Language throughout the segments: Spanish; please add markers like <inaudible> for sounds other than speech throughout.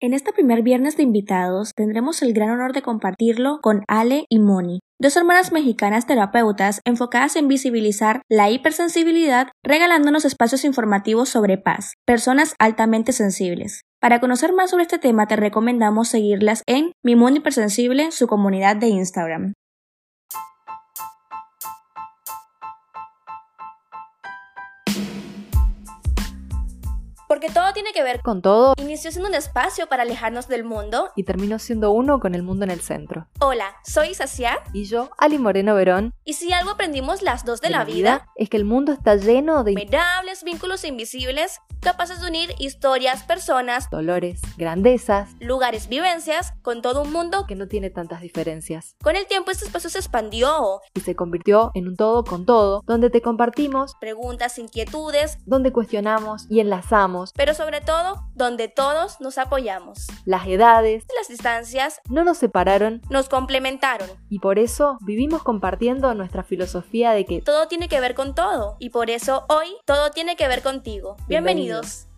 En este primer viernes de invitados tendremos el gran honor de compartirlo con Ale y Moni, dos hermanas mexicanas terapeutas enfocadas en visibilizar la hipersensibilidad, regalándonos espacios informativos sobre paz, personas altamente sensibles. Para conocer más sobre este tema te recomendamos seguirlas en Mi Mundo Hipersensible, su comunidad de Instagram. Porque todo tiene que ver con todo. Inició siendo un espacio para alejarnos del mundo y terminó siendo uno con el mundo en el centro. Hola, soy Sacia y yo, Ali Moreno Verón. Y si algo aprendimos las dos de, la, vida, es que el mundo está lleno de innumerables vínculos invisibles capaces de unir historias, personas, dolores, grandezas, lugares, vivencias con todo un mundo que no tiene tantas diferencias. Con el tiempo este espacio se expandió y se convirtió en un todo con todo, donde te compartimos preguntas, inquietudes, donde cuestionamos y enlazamos pero sobre todo donde todos nos apoyamos. Las edades, las distancias no nos separaron, nos complementaron. Y por eso vivimos compartiendo nuestra filosofía de que todo tiene que ver con todo. Y por eso hoy todo tiene que ver contigo. Bienvenidos.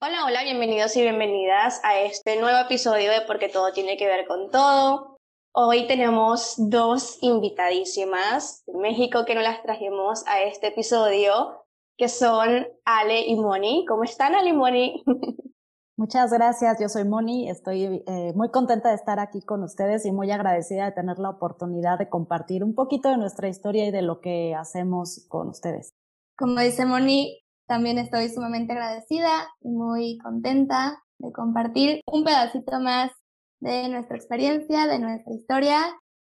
Hola, hola, bienvenidos y bienvenidas a este nuevo episodio de Porque todo tiene que ver con todo. Hoy tenemos dos invitadísimas de México que nos las trajimos a este episodio, que son Ale y Moni. ¿Cómo están, Ale y Moni? <laughs> Muchas gracias, yo soy Moni, estoy eh, muy contenta de estar aquí con ustedes y muy agradecida de tener la oportunidad de compartir un poquito de nuestra historia y de lo que hacemos con ustedes. Como dice Moni, también estoy sumamente agradecida y muy contenta de compartir un pedacito más de nuestra experiencia, de nuestra historia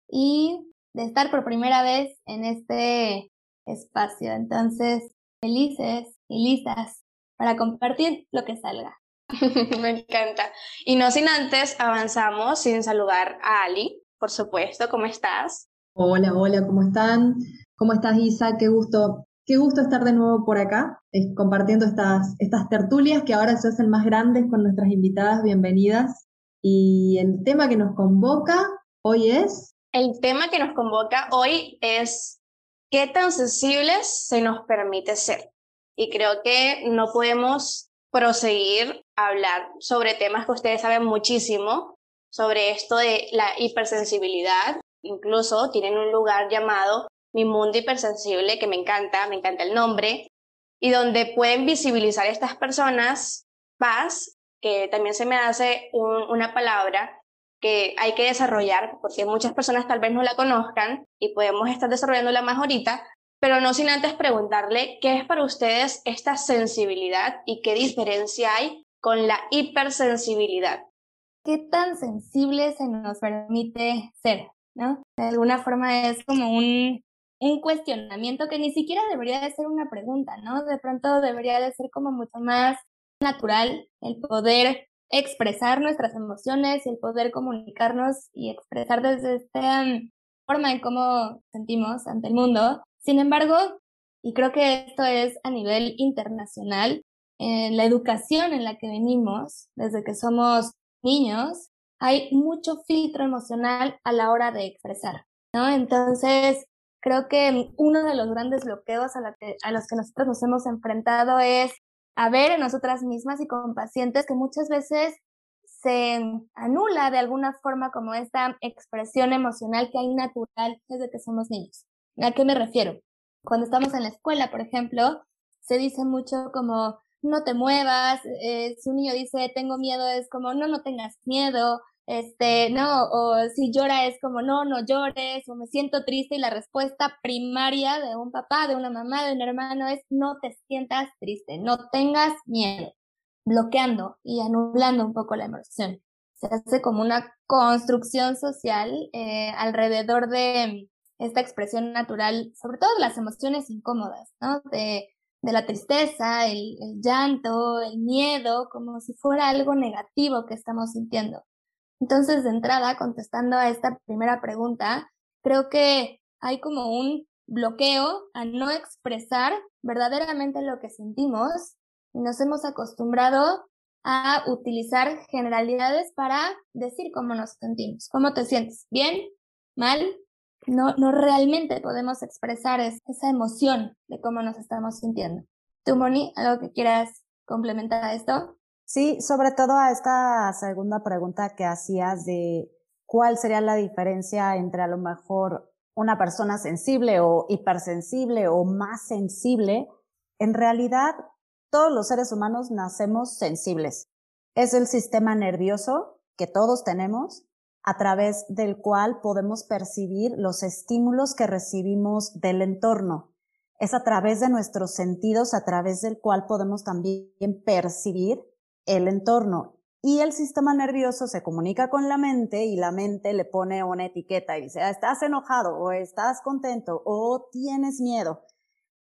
y de estar por primera vez en este espacio. Entonces, felices y lisas para compartir lo que salga. <laughs> Me encanta. Y no sin antes avanzamos sin saludar a Ali, por supuesto. ¿Cómo estás? Hola, hola, ¿cómo están? ¿Cómo estás, Isa? Qué gusto, qué gusto estar de nuevo por acá, eh, compartiendo estas, estas tertulias que ahora se hacen más grandes con nuestras invitadas. Bienvenidas. Y el tema que nos convoca hoy es... El tema que nos convoca hoy es qué tan sensibles se nos permite ser. Y creo que no podemos proseguir a hablar sobre temas que ustedes saben muchísimo, sobre esto de la hipersensibilidad. Incluso tienen un lugar llamado Mi Mundo Hipersensible, que me encanta, me encanta el nombre, y donde pueden visibilizar estas personas paz que también se me hace una palabra que hay que desarrollar, porque muchas personas tal vez no la conozcan y podemos estar desarrollándola más ahorita, pero no sin antes preguntarle qué es para ustedes esta sensibilidad y qué diferencia hay con la hipersensibilidad. ¿Qué tan sensible se nos permite ser? ¿no? De alguna forma es como un, un cuestionamiento que ni siquiera debería de ser una pregunta, ¿no? De pronto debería de ser como mucho más natural el poder expresar nuestras emociones el poder comunicarnos y expresar desde esta mm, forma en cómo sentimos ante el mundo. Sin embargo, y creo que esto es a nivel internacional, en la educación en la que venimos, desde que somos niños, hay mucho filtro emocional a la hora de expresar, ¿no? Entonces, creo que uno de los grandes bloqueos a, a los que nosotros nos hemos enfrentado es a ver en nosotras mismas y con pacientes que muchas veces se anula de alguna forma como esta expresión emocional que hay natural desde que somos niños. ¿A qué me refiero? Cuando estamos en la escuela, por ejemplo, se dice mucho como no te muevas, eh, si un niño dice tengo miedo es como no, no tengas miedo, este, no, o si llora es como, no, no llores, o me siento triste y la respuesta primaria de un papá, de una mamá, de un hermano es, no te sientas triste, no tengas miedo, bloqueando y anulando un poco la emoción. Se hace como una construcción social eh, alrededor de esta expresión natural, sobre todo de las emociones incómodas, ¿no? De, de la tristeza, el, el llanto, el miedo, como si fuera algo negativo que estamos sintiendo. Entonces, de entrada, contestando a esta primera pregunta, creo que hay como un bloqueo a no expresar verdaderamente lo que sentimos y nos hemos acostumbrado a utilizar generalidades para decir cómo nos sentimos. ¿Cómo te sientes? ¿Bien? ¿Mal? No, no realmente podemos expresar esa emoción de cómo nos estamos sintiendo. ¿Tú, Moni, algo que quieras complementar a esto? Sí, sobre todo a esta segunda pregunta que hacías de cuál sería la diferencia entre a lo mejor una persona sensible o hipersensible o más sensible. En realidad, todos los seres humanos nacemos sensibles. Es el sistema nervioso que todos tenemos a través del cual podemos percibir los estímulos que recibimos del entorno. Es a través de nuestros sentidos a través del cual podemos también percibir el entorno. Y el sistema nervioso se comunica con la mente y la mente le pone una etiqueta y dice, ah, estás enojado o estás contento o tienes miedo.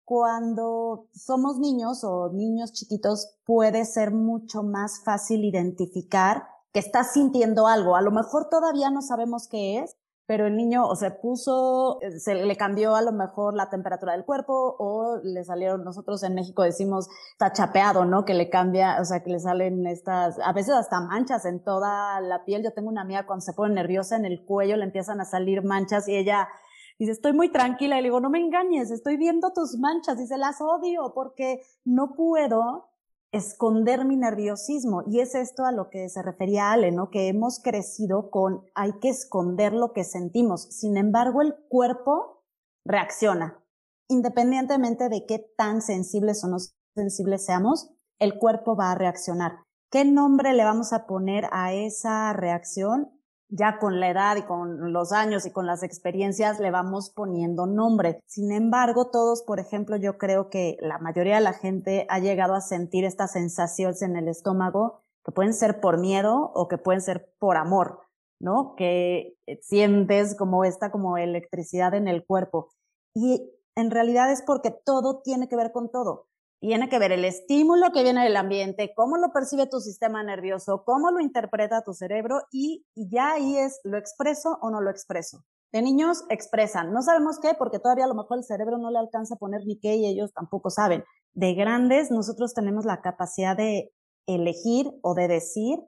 Cuando somos niños o niños chiquitos puede ser mucho más fácil identificar que estás sintiendo algo. A lo mejor todavía no sabemos qué es, pero el niño o se puso, eh, se le cambió a lo mejor la temperatura del cuerpo o le salieron, nosotros en México decimos está chapeado, ¿no? Que le cambia, o sea, que le salen estas, a veces hasta manchas en toda la piel. Yo tengo una amiga cuando se pone nerviosa en el cuello le empiezan a salir manchas y ella dice, estoy muy tranquila y le digo, no me engañes, estoy viendo tus manchas, dice, las odio porque no puedo esconder mi nerviosismo. Y es esto a lo que se refería Ale, ¿no? Que hemos crecido con hay que esconder lo que sentimos. Sin embargo, el cuerpo reacciona. Independientemente de qué tan sensibles o no sensibles seamos, el cuerpo va a reaccionar. ¿Qué nombre le vamos a poner a esa reacción? Ya con la edad y con los años y con las experiencias le vamos poniendo nombre. Sin embargo, todos, por ejemplo, yo creo que la mayoría de la gente ha llegado a sentir estas sensaciones en el estómago que pueden ser por miedo o que pueden ser por amor, ¿no? Que sientes como esta como electricidad en el cuerpo. Y en realidad es porque todo tiene que ver con todo tiene que ver el estímulo que viene del ambiente, cómo lo percibe tu sistema nervioso, cómo lo interpreta tu cerebro y, ya ahí es lo expreso o no lo expreso. De niños expresan, no sabemos qué porque todavía a lo mejor el cerebro no le alcanza a poner ni qué y ellos tampoco saben. De grandes nosotros tenemos la capacidad de elegir o de decir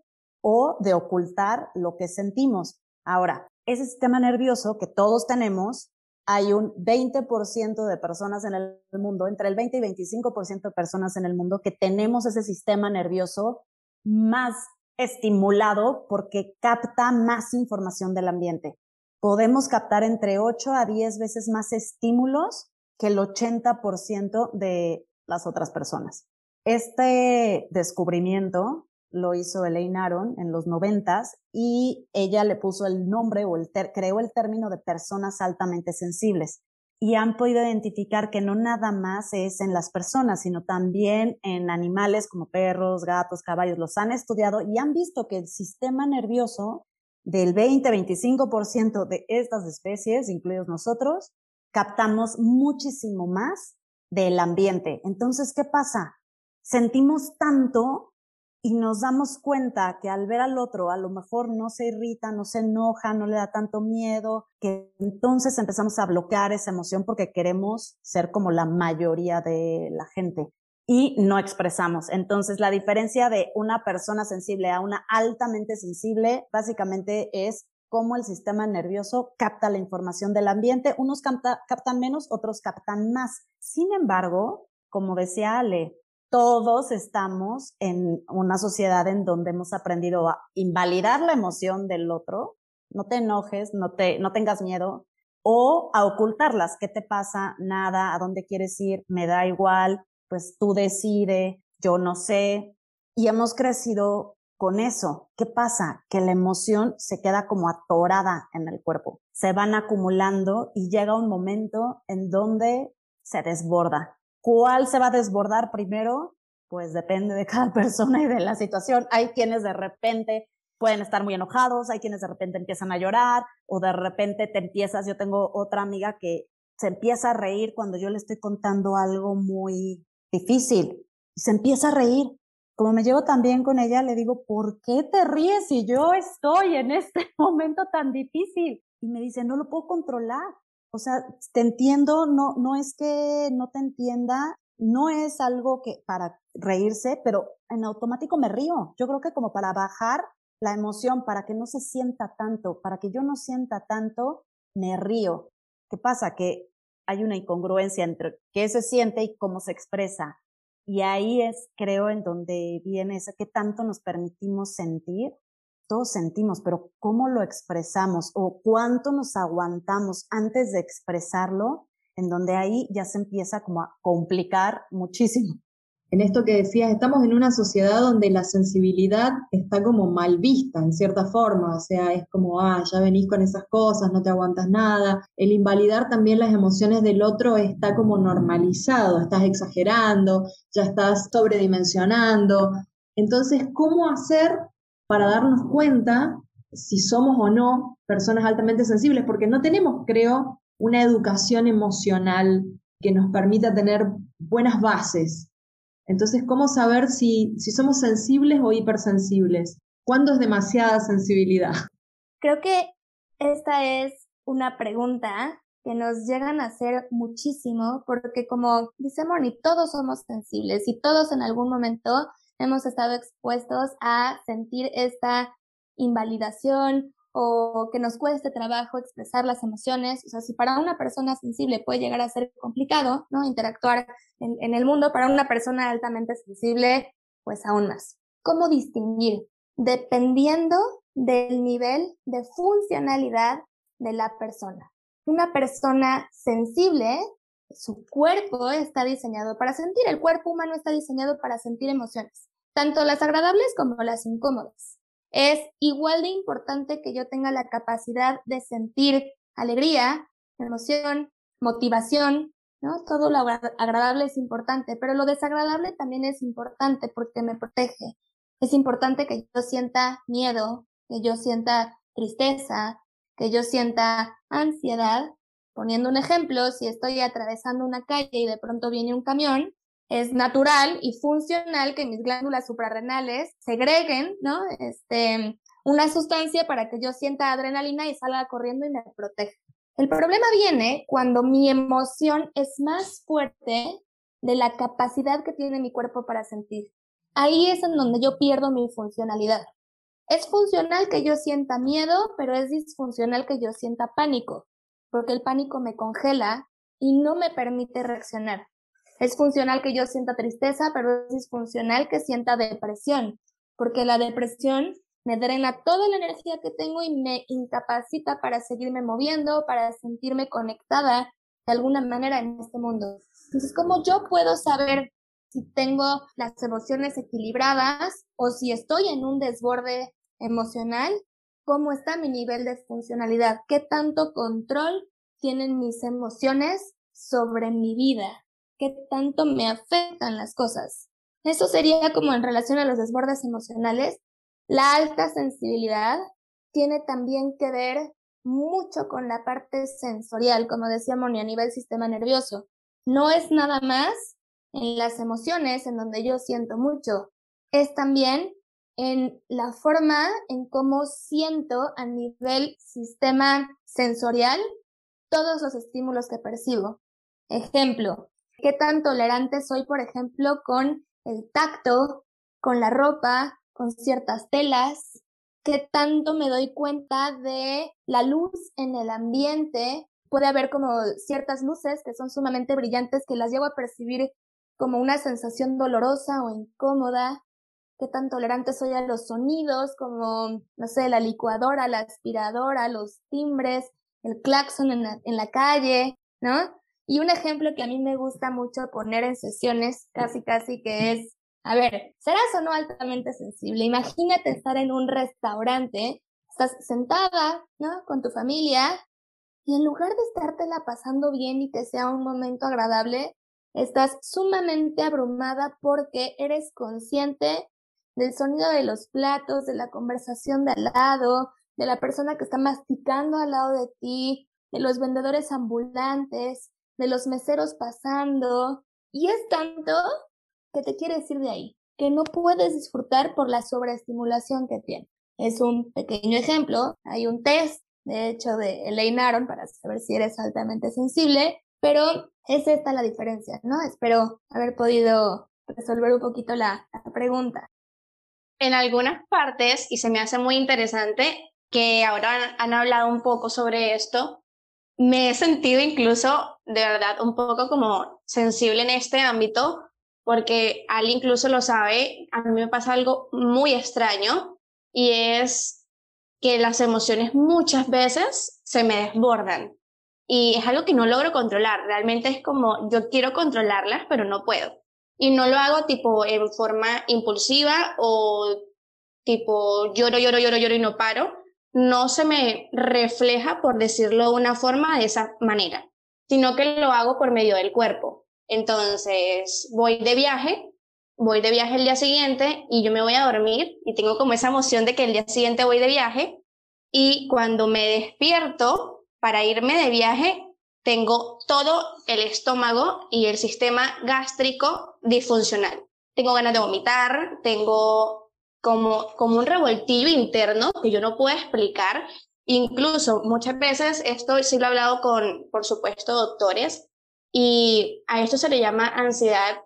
o de ocultar lo que sentimos. Ahora, ese sistema nervioso que todos tenemos hay un 20% de personas en el mundo, entre el 20 y 25% de personas en el mundo que tenemos ese sistema nervioso más estimulado porque capta más información del ambiente. Podemos captar entre 8 a 10 veces más estímulos que el 80% de las otras personas. Este descubrimiento lo hizo Elaine Aron en los noventas y ella le puso el nombre o el creó el término de personas altamente sensibles. Y han podido identificar que no nada más es en las personas, sino también en animales como perros, gatos, caballos. Los han estudiado y han visto que el sistema nervioso del 20-25% de estas especies, incluidos nosotros, captamos muchísimo más del ambiente. Entonces, ¿qué pasa? Sentimos tanto y nos damos cuenta que al ver al otro a lo mejor no se irrita, no se enoja, no le da tanto miedo, que entonces empezamos a bloquear esa emoción porque queremos ser como la mayoría de la gente y no expresamos. Entonces la diferencia de una persona sensible a una altamente sensible básicamente es cómo el sistema nervioso capta la información del ambiente. Unos captan menos, otros captan más. Sin embargo, como decía Ale, todos estamos en una sociedad en donde hemos aprendido a invalidar la emoción del otro, no te enojes, no te, no tengas miedo, o a ocultarlas. ¿Qué te pasa? Nada, ¿a dónde quieres ir? Me da igual, pues tú decide, yo no sé. Y hemos crecido con eso. ¿Qué pasa? Que la emoción se queda como atorada en el cuerpo. Se van acumulando y llega un momento en donde se desborda. ¿Cuál se va a desbordar primero? Pues depende de cada <laughs> persona y de la situación. Hay quienes de repente pueden estar muy enojados, hay quienes de repente empiezan a llorar o de repente te empiezas, yo tengo otra amiga que se empieza a reír cuando yo le estoy contando algo muy difícil y se empieza a reír. Como me llevo tan bien con ella, le digo, ¿por qué te ríes si yo estoy en este <laughs> momento tan difícil? Y me dice, no lo puedo controlar. O sea, te entiendo, no, no es que no te entienda, no es algo que para reírse, pero en automático me río. Yo creo que como para bajar la emoción, para que no se sienta tanto, para que yo no sienta tanto, me río. ¿Qué pasa? Que hay una incongruencia entre qué se siente y cómo se expresa. Y ahí es, creo, en donde viene eso, que tanto nos permitimos sentir. Todos sentimos, pero ¿cómo lo expresamos o cuánto nos aguantamos antes de expresarlo? En donde ahí ya se empieza como a complicar muchísimo en esto que decías, estamos en una sociedad donde la sensibilidad está como mal vista en cierta forma, o sea, es como, ah, ya venís con esas cosas, no te aguantas nada. El invalidar también las emociones del otro está como normalizado, estás exagerando, ya estás sobredimensionando. Entonces, ¿cómo hacer para darnos cuenta si somos o no personas altamente sensibles? Porque no tenemos, creo, una educación emocional que nos permita tener buenas bases entonces, ¿cómo saber si, si somos sensibles o hipersensibles? ¿Cuándo es demasiada sensibilidad? Creo que esta es una pregunta que nos llegan a hacer muchísimo porque como dice Moni, todos somos sensibles y todos en algún momento hemos estado expuestos a sentir esta invalidación o que nos cueste trabajo expresar las emociones. O sea, si para una persona sensible puede llegar a ser complicado, ¿no? Interactuar en, en el mundo, para una persona altamente sensible, pues aún más. ¿Cómo distinguir? Dependiendo del nivel de funcionalidad de la persona. Una persona sensible, su cuerpo está diseñado para sentir, el cuerpo humano está diseñado para sentir emociones, tanto las agradables como las incómodas. Es igual de importante que yo tenga la capacidad de sentir alegría, emoción, motivación, ¿no? Todo lo agradable es importante, pero lo desagradable también es importante porque me protege. Es importante que yo sienta miedo, que yo sienta tristeza, que yo sienta ansiedad. Poniendo un ejemplo, si estoy atravesando una calle y de pronto viene un camión, es natural y funcional que mis glándulas suprarrenales segreguen, ¿no? Este, una sustancia para que yo sienta adrenalina y salga corriendo y me proteja. El problema viene cuando mi emoción es más fuerte de la capacidad que tiene mi cuerpo para sentir. Ahí es en donde yo pierdo mi funcionalidad. Es funcional que yo sienta miedo, pero es disfuncional que yo sienta pánico, porque el pánico me congela y no me permite reaccionar. Es funcional que yo sienta tristeza, pero es disfuncional que sienta depresión, porque la depresión me drena toda la energía que tengo y me incapacita para seguirme moviendo, para sentirme conectada de alguna manera en este mundo. Entonces, ¿cómo yo puedo saber si tengo las emociones equilibradas o si estoy en un desborde emocional? ¿Cómo está mi nivel de funcionalidad? ¿Qué tanto control tienen mis emociones sobre mi vida? qué tanto me afectan las cosas. Eso sería como en relación a los desbordes emocionales. La alta sensibilidad tiene también que ver mucho con la parte sensorial, como decía Moni, a nivel sistema nervioso. No es nada más en las emociones en donde yo siento mucho, es también en la forma en cómo siento a nivel sistema sensorial todos los estímulos que percibo. Ejemplo, qué tan tolerante soy, por ejemplo, con el tacto, con la ropa, con ciertas telas, qué tanto me doy cuenta de la luz en el ambiente. Puede haber como ciertas luces que son sumamente brillantes que las llevo a percibir como una sensación dolorosa o incómoda. Qué tan tolerante soy a los sonidos como, no sé, la licuadora, la aspiradora, los timbres, el claxon en la, en la calle, ¿no? Y un ejemplo que a mí me gusta mucho poner en sesiones, casi casi que es, a ver, ¿serás o no altamente sensible? Imagínate estar en un restaurante, estás sentada, ¿no? Con tu familia, y en lugar de estártela pasando bien y que sea un momento agradable, estás sumamente abrumada porque eres consciente del sonido de los platos, de la conversación de al lado, de la persona que está masticando al lado de ti, de los vendedores ambulantes, de los meseros pasando, y es tanto que te quiere decir de ahí, que no puedes disfrutar por la sobreestimulación que tiene. Es un pequeño ejemplo, hay un test, de hecho, de Elaine Aron para saber si eres altamente sensible, pero es esta la diferencia, ¿no? Espero haber podido resolver un poquito la, la pregunta. En algunas partes, y se me hace muy interesante, que ahora han hablado un poco sobre esto, me he sentido incluso de verdad un poco como sensible en este ámbito porque Ali incluso lo sabe, a mí me pasa algo muy extraño y es que las emociones muchas veces se me desbordan y es algo que no logro controlar, realmente es como yo quiero controlarlas pero no puedo y no lo hago tipo en forma impulsiva o tipo lloro, lloro, lloro, lloro y no paro, no se me refleja, por decirlo de una forma, de esa manera, sino que lo hago por medio del cuerpo. Entonces, voy de viaje, voy de viaje el día siguiente y yo me voy a dormir y tengo como esa emoción de que el día siguiente voy de viaje y cuando me despierto para irme de viaje, tengo todo el estómago y el sistema gástrico disfuncional. Tengo ganas de vomitar, tengo como, como un revoltillo interno que yo no puedo explicar. Incluso muchas veces, esto sí lo he hablado con, por supuesto, doctores, y a esto se le llama ansiedad,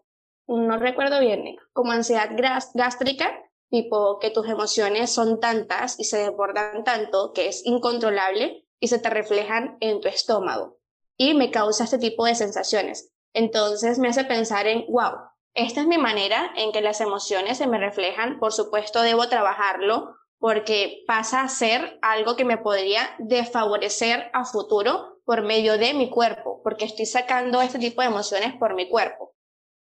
no recuerdo bien, como ansiedad gástrica, tipo que tus emociones son tantas y se desbordan tanto que es incontrolable y se te reflejan en tu estómago. Y me causa este tipo de sensaciones. Entonces me hace pensar en, wow, esta es mi manera en que las emociones se me reflejan. Por supuesto, debo trabajarlo porque pasa a ser algo que me podría desfavorecer a futuro por medio de mi cuerpo, porque estoy sacando este tipo de emociones por mi cuerpo.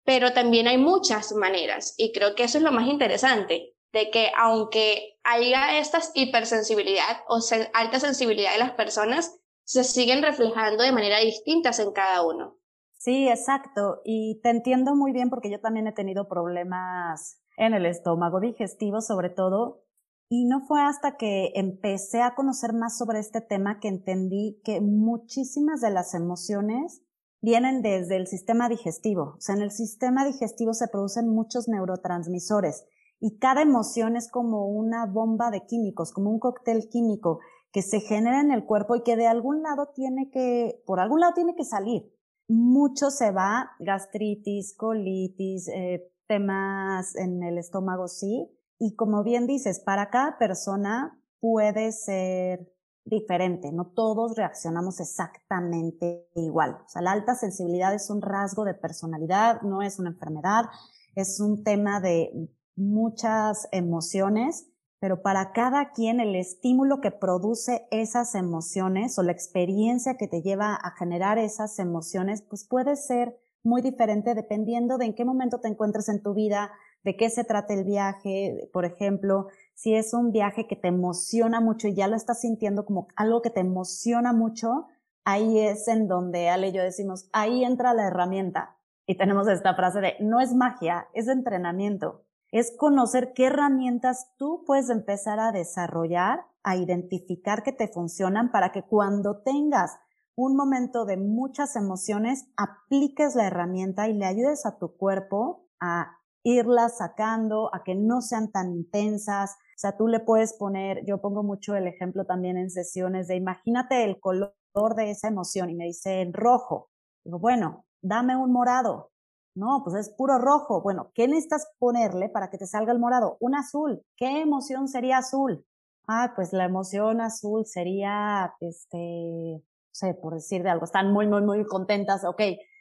Pero también hay muchas maneras y creo que eso es lo más interesante, de que aunque haya esta hipersensibilidad o alta sensibilidad de las personas, se siguen reflejando de manera distintas en cada uno. Sí, exacto. Y te entiendo muy bien porque yo también he tenido problemas en el estómago digestivo sobre todo. Y no fue hasta que empecé a conocer más sobre este tema que entendí que muchísimas de las emociones vienen desde el sistema digestivo. O sea, en el sistema digestivo se producen muchos neurotransmisores y cada emoción es como una bomba de químicos, como un cóctel químico que se genera en el cuerpo y que de algún lado tiene que, por algún lado tiene que salir mucho se va, gastritis, colitis, eh, temas en el estómago, sí. Y como bien dices, para cada persona puede ser diferente, no todos reaccionamos exactamente igual. O sea, la alta sensibilidad es un rasgo de personalidad, no es una enfermedad, es un tema de muchas emociones pero para cada quien el estímulo que produce esas emociones o la experiencia que te lleva a generar esas emociones, pues puede ser muy diferente dependiendo de en qué momento te encuentres en tu vida, de qué se trata el viaje, por ejemplo, si es un viaje que te emociona mucho y ya lo estás sintiendo como algo que te emociona mucho, ahí es en donde Ale y yo decimos, ahí entra la herramienta. Y tenemos esta frase de, no es magia, es entrenamiento es conocer qué herramientas tú puedes empezar a desarrollar, a identificar que te funcionan para que cuando tengas un momento de muchas emociones, apliques la herramienta y le ayudes a tu cuerpo a irlas sacando, a que no sean tan intensas. O sea, tú le puedes poner, yo pongo mucho el ejemplo también en sesiones de imagínate el color de esa emoción y me dice en rojo. Digo, bueno, dame un morado. No, pues es puro rojo. Bueno, ¿qué necesitas ponerle para que te salga el morado? Un azul. ¿Qué emoción sería azul? Ah, pues la emoción azul sería, este, no sé, por decir de algo, están muy, muy, muy contentas, ok.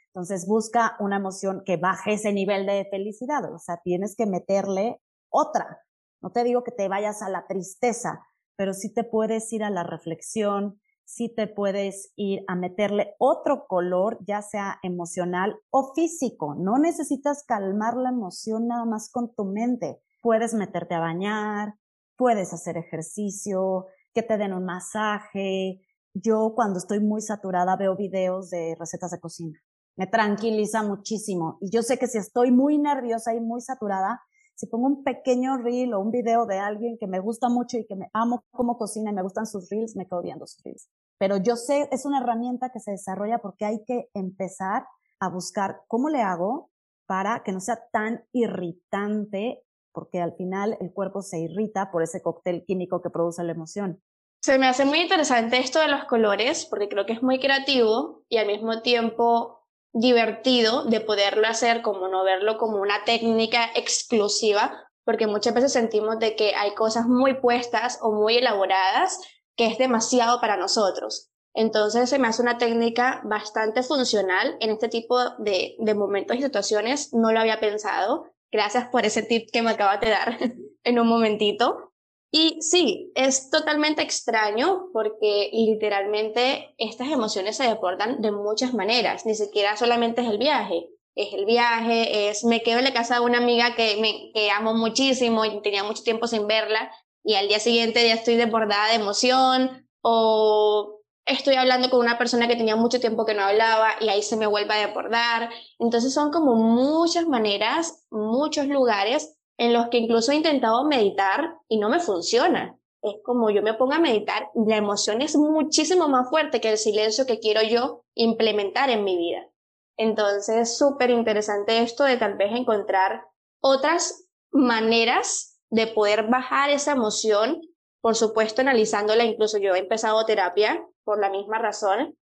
Entonces busca una emoción que baje ese nivel de felicidad. O sea, tienes que meterle otra. No te digo que te vayas a la tristeza, pero sí te puedes ir a la reflexión, si te puedes ir a meterle otro color, ya sea emocional o físico. No necesitas calmar la emoción nada más con tu mente. Puedes meterte a bañar, puedes hacer ejercicio, que te den un masaje. Yo cuando estoy muy saturada veo videos de recetas de cocina. Me tranquiliza muchísimo. Y yo sé que si estoy muy nerviosa y muy saturada, si pongo un pequeño reel o un video de alguien que me gusta mucho y que me amo cómo cocina y me gustan sus reels, me quedo viendo sus reels. Pero yo sé, es una herramienta que se desarrolla porque hay que empezar a buscar cómo le hago para que no sea tan irritante, porque al final el cuerpo se irrita por ese cóctel químico que produce la emoción. Se me hace muy interesante esto de los colores, porque creo que es muy creativo y al mismo tiempo divertido de poderlo hacer, como no verlo como una técnica exclusiva, porque muchas veces sentimos de que hay cosas muy puestas o muy elaboradas que es demasiado para nosotros. Entonces se me hace una técnica bastante funcional en este tipo de, de momentos y situaciones. No lo había pensado. Gracias por ese tip que me acabas de dar <laughs> en un momentito. Y sí, es totalmente extraño porque literalmente estas emociones se deportan de muchas maneras, ni siquiera solamente es el viaje, es el viaje, es me quedo en la casa de una amiga que, me, que amo muchísimo y tenía mucho tiempo sin verla y al día siguiente ya estoy desbordada de emoción o estoy hablando con una persona que tenía mucho tiempo que no hablaba y ahí se me vuelve a desbordar. Entonces son como muchas maneras, muchos lugares en los que incluso he intentado meditar y no me funciona. Es como yo me pongo a meditar, la emoción es muchísimo más fuerte que el silencio que quiero yo implementar en mi vida. Entonces, súper interesante esto de tal vez encontrar otras maneras de poder bajar esa emoción, por supuesto analizándola, incluso yo he empezado terapia por la misma razón,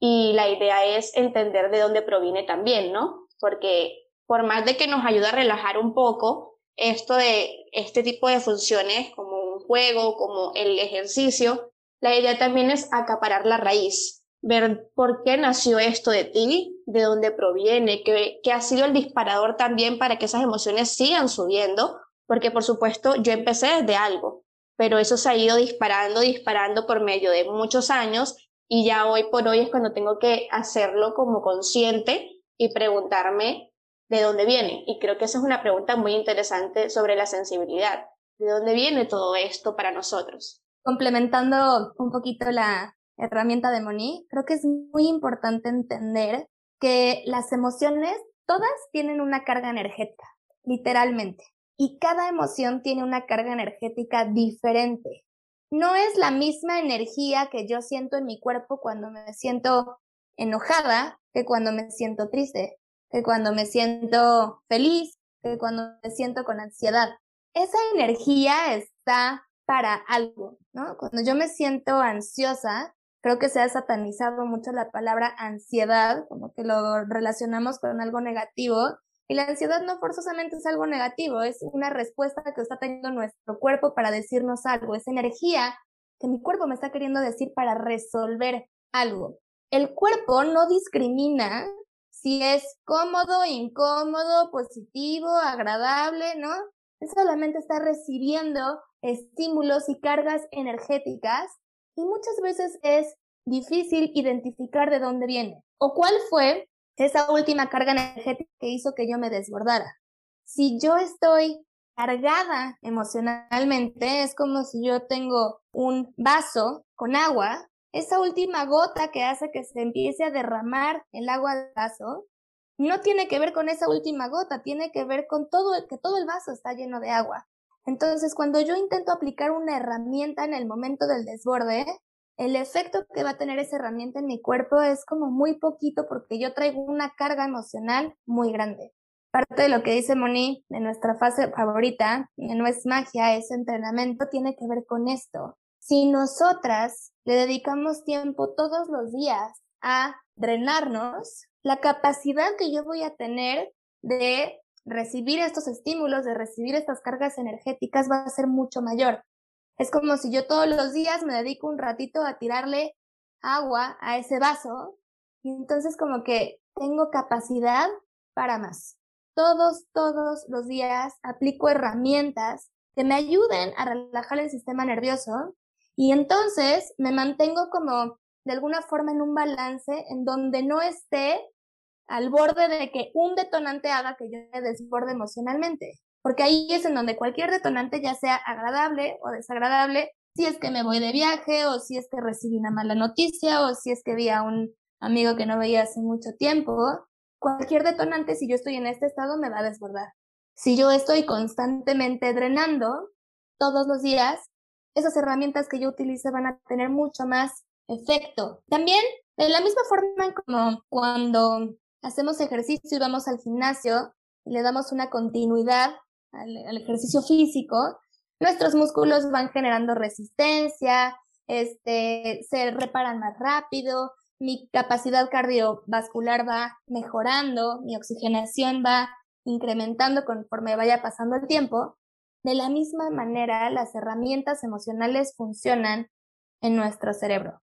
y la idea es entender de dónde proviene también, ¿no? Porque por más de que nos ayuda a relajar un poco, esto de este tipo de funciones como un juego, como el ejercicio, la idea también es acaparar la raíz, ver por qué nació esto de ti, de dónde proviene, qué, qué ha sido el disparador también para que esas emociones sigan subiendo, porque por supuesto yo empecé desde algo, pero eso se ha ido disparando, disparando por medio de muchos años y ya hoy por hoy es cuando tengo que hacerlo como consciente y preguntarme de dónde viene. Y creo que esa es una pregunta muy interesante sobre la sensibilidad. ¿De dónde viene todo esto para nosotros? Complementando un poquito la herramienta de Moni, creo que es muy importante entender que las emociones todas tienen una carga energética, literalmente. Y cada emoción tiene una carga energética diferente. No es la misma energía que yo siento en mi cuerpo cuando me siento enojada que cuando me siento triste que cuando me siento feliz, que cuando me siento con ansiedad. Esa energía está para algo, ¿no? Cuando yo me siento ansiosa, creo que se ha satanizado mucho la palabra ansiedad, como que lo relacionamos con algo negativo, y la ansiedad no forzosamente es algo negativo, es una respuesta que está teniendo nuestro cuerpo para decirnos algo, es energía que mi cuerpo me está queriendo decir para resolver algo. El cuerpo no discrimina si es cómodo, incómodo, positivo, agradable, ¿no? Él solamente está recibiendo estímulos y cargas energéticas y muchas veces es difícil identificar de dónde viene o cuál fue esa última carga energética que hizo que yo me desbordara. Si yo estoy cargada emocionalmente, es como si yo tengo un vaso con agua esa última gota que hace que se empiece a derramar el agua del vaso, no tiene que ver con esa última gota, tiene que ver con todo, que todo el vaso está lleno de agua. Entonces, cuando yo intento aplicar una herramienta en el momento del desborde, el efecto que va a tener esa herramienta en mi cuerpo es como muy poquito porque yo traigo una carga emocional muy grande. Parte de lo que dice Moni de nuestra fase favorita, no es magia, es entrenamiento, tiene que ver con esto. Si nosotras le dedicamos tiempo todos los días a drenarnos, la capacidad que yo voy a tener de recibir estos estímulos, de recibir estas cargas energéticas va a ser mucho mayor. Es como si yo todos los días me dedico un ratito a tirarle agua a ese vaso y entonces como que tengo capacidad para más. Todos, todos los días aplico herramientas que me ayuden a relajar el sistema nervioso y entonces me mantengo como de alguna forma en un balance en donde no esté al borde de que un detonante haga que yo me desborde emocionalmente. Porque ahí es en donde cualquier detonante, ya sea agradable o desagradable, si es que me voy de viaje o si es que recibí una mala noticia o si es que vi a un amigo que no veía hace mucho tiempo, cualquier detonante, si yo estoy en este estado, me va a desbordar. Si yo estoy constantemente drenando todos los días, esas herramientas que yo utilice van a tener mucho más efecto. También, de la misma forma como cuando hacemos ejercicio y vamos al gimnasio y le damos una continuidad al, ejercicio físico, nuestros músculos van generando resistencia, este, se reparan más rápido, mi capacidad cardiovascular va mejorando, mi oxigenación va incrementando conforme vaya pasando el tiempo. De la misma manera, las herramientas emocionales funcionan en nuestro cerebro.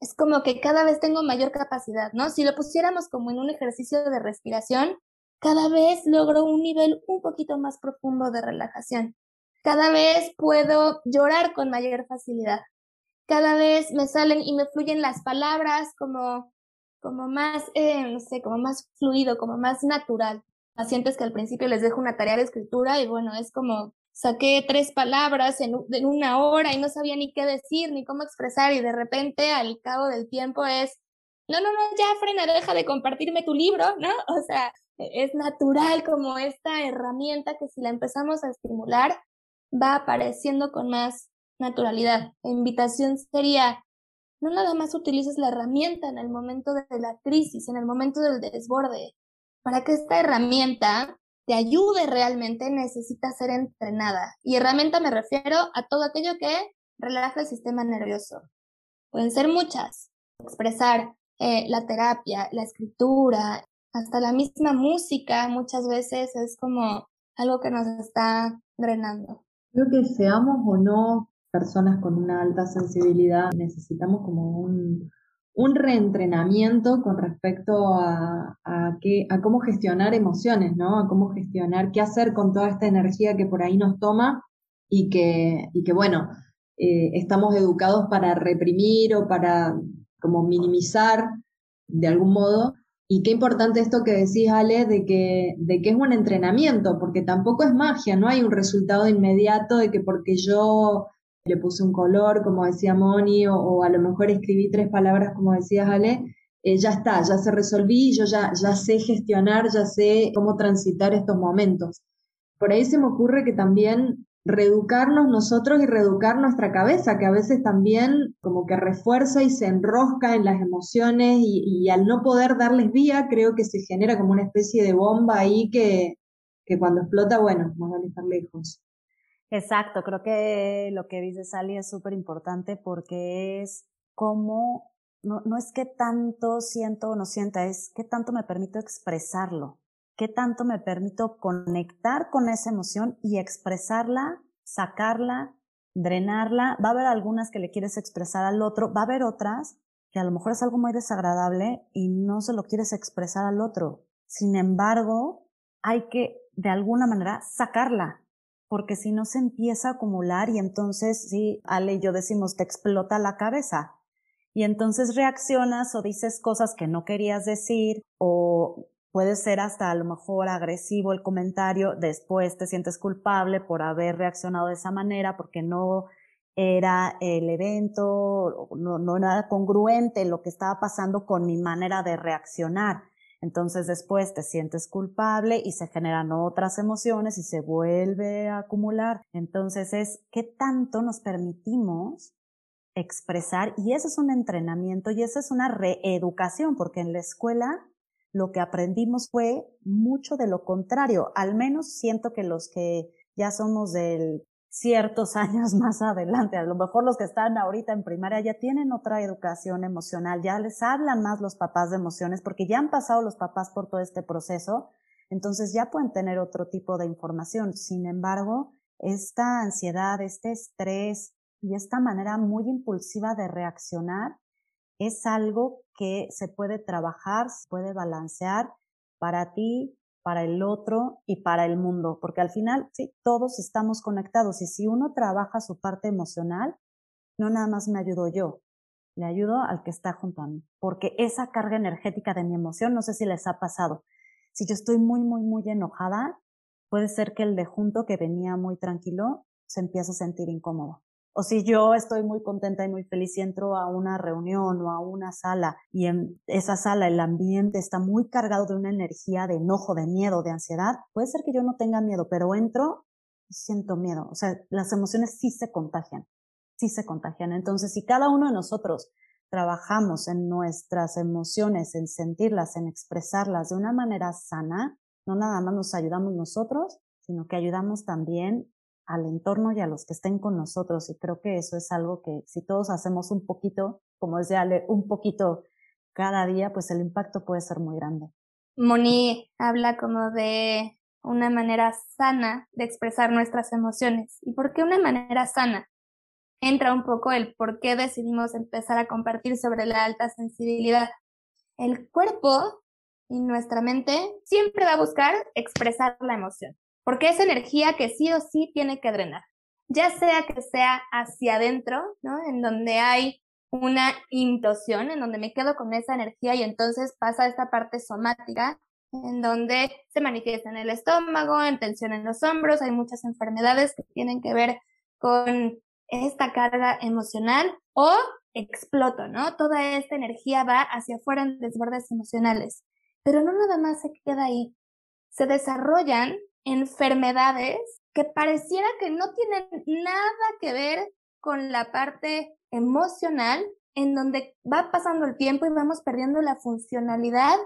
es como que cada vez tengo mayor capacidad, ¿no? Si lo pusiéramos como en un ejercicio de respiración, cada vez logro un nivel un poquito más profundo de relajación. Cada vez puedo llorar con mayor facilidad. Cada vez me salen y me fluyen las palabras como, como más, eh, no sé, como más fluido, como más natural. Pacientes que al principio les dejo una tarea de escritura y bueno, es como saqué tres palabras en, una hora y no sabía ni qué decir ni cómo expresar y de repente al cabo del tiempo es, no, no, no, ya frena, deja de compartirme tu libro, ¿no? <laughs> O sea, e, es natural como esta herramienta que si la empezamos a estimular va apareciendo con más naturalidad. La invitación sería, no nada más utilices la herramienta en el momento de la crisis, en el momento del desborde. Para que esta herramienta te ayude realmente necesita ser entrenada. Y herramienta me refiero a todo aquello que relaja el sistema nervioso. Pueden ser muchas. Expresar eh, la terapia, la escritura, hasta la misma música muchas veces es como algo que nos está drenando. Creo que seamos o no personas con una alta sensibilidad, necesitamos como un, un reentrenamiento con respecto a, a, a cómo gestionar emociones, ¿no? A cómo gestionar, qué hacer con toda esta energía que por ahí nos toma y que, y que bueno, eh, estamos educados para reprimir o para como minimizar de algún modo. Y qué importante esto que decís, Ale, de que, de que es un entrenamiento, porque tampoco es magia, no hay un resultado inmediato de que porque yo le puse un color, como decía Moni, o, a lo mejor escribí tres palabras, como decías Ale, eh, ya está, ya se resolví, yo ya, ya sé gestionar, ya sé cómo transitar estos momentos. Por ahí se me ocurre que también reeducarnos nosotros y reeducar nuestra cabeza, que a veces también como que refuerza y se enrosca en las emociones y, al no poder darles vía, creo que se genera como una especie de bomba ahí que, que cuando explota, bueno, más vale estar lejos. Exacto, creo que lo que dice Sally es súper importante porque es como, no, no es que tanto siento o no sienta, es que tanto me permito expresarlo, qué tanto me permito conectar con esa emoción y expresarla, sacarla, drenarla. Va a haber algunas que le quieres expresar al otro, va a haber otras que a lo mejor es algo muy desagradable y no se lo quieres expresar al otro. Sin embargo, hay que de alguna manera sacarla, porque si no se empieza a acumular y entonces, sí, Ale y yo decimos, te explota la cabeza. Y entonces reaccionas o dices cosas que no querías decir o puede ser hasta a lo mejor agresivo el comentario, después te sientes culpable por haber reaccionado de esa manera porque no era el evento, no, no era congruente lo que estaba pasando con mi manera de reaccionar. Entonces después te sientes culpable y se generan otras emociones y se vuelve a acumular. Entonces es qué tanto nos permitimos expresar y eso es un entrenamiento y eso es una reeducación porque en la escuela lo que aprendimos fue mucho de lo contrario. Al menos siento que los que ya somos del ciertos <laughs> años más adelante. A lo mejor los que están ahorita en primaria ya tienen otra educación emocional, ya les hablan más los papás de emociones porque ya han pasado los papás por todo este proceso, entonces ya pueden tener otro tipo de información. Sin embargo, esta ansiedad, este estrés y esta manera muy impulsiva de reaccionar es algo que se puede trabajar, se puede balancear para ti, para el otro y para el mundo, porque al final, sí, todos estamos conectados y si uno trabaja su parte emocional, no nada más me ayudo yo, le ayudo al que está junto a mí, porque esa carga energética de mi emoción, no sé si les ha pasado, si yo estoy muy, muy, muy enojada, puede ser que el de junto que venía muy tranquilo se empiece a sentir incómodo. O si yo estoy muy contenta y muy feliz y entro a una reunión o a una sala y en esa sala el ambiente está muy cargado de una energía de enojo, de miedo, de ansiedad, puede ser que yo no tenga miedo, pero entro y siento miedo. O sea, las emociones sí se contagian, sí se contagian. Entonces, si cada uno de nosotros trabajamos en nuestras emociones, en sentirlas, en expresarlas de una manera sana, no nada más nos ayudamos nosotros, sino que ayudamos también al entorno y a los que estén con nosotros. Y creo que eso es algo que si todos hacemos un poquito, como decía Ale, un poquito cada día, pues el impacto puede ser muy grande. Moni habla como de una manera sana de expresar nuestras emociones. ¿Y por qué una manera sana? entra un poco el por qué decidimos empezar a compartir sobre la alta sensibilidad. El cuerpo y nuestra mente siempre va a buscar expresar la emoción, porque es energía que sí o sí tiene que drenar, ya sea que sea hacia adentro, ¿no? En donde hay una implosión, en donde me quedo con esa energía y entonces pasa esta parte somática, en donde se manifiesta en el estómago, en tensión en los hombros, hay muchas enfermedades que tienen que ver con esta carga emocional o exploto, ¿no? Toda esta energía va hacia afuera en desbordes emocionales. Pero no nada más se queda ahí. Se desarrollan enfermedades que pareciera que no tienen nada que ver con la parte emocional, en donde va pasando el tiempo y vamos perdiendo la funcionalidad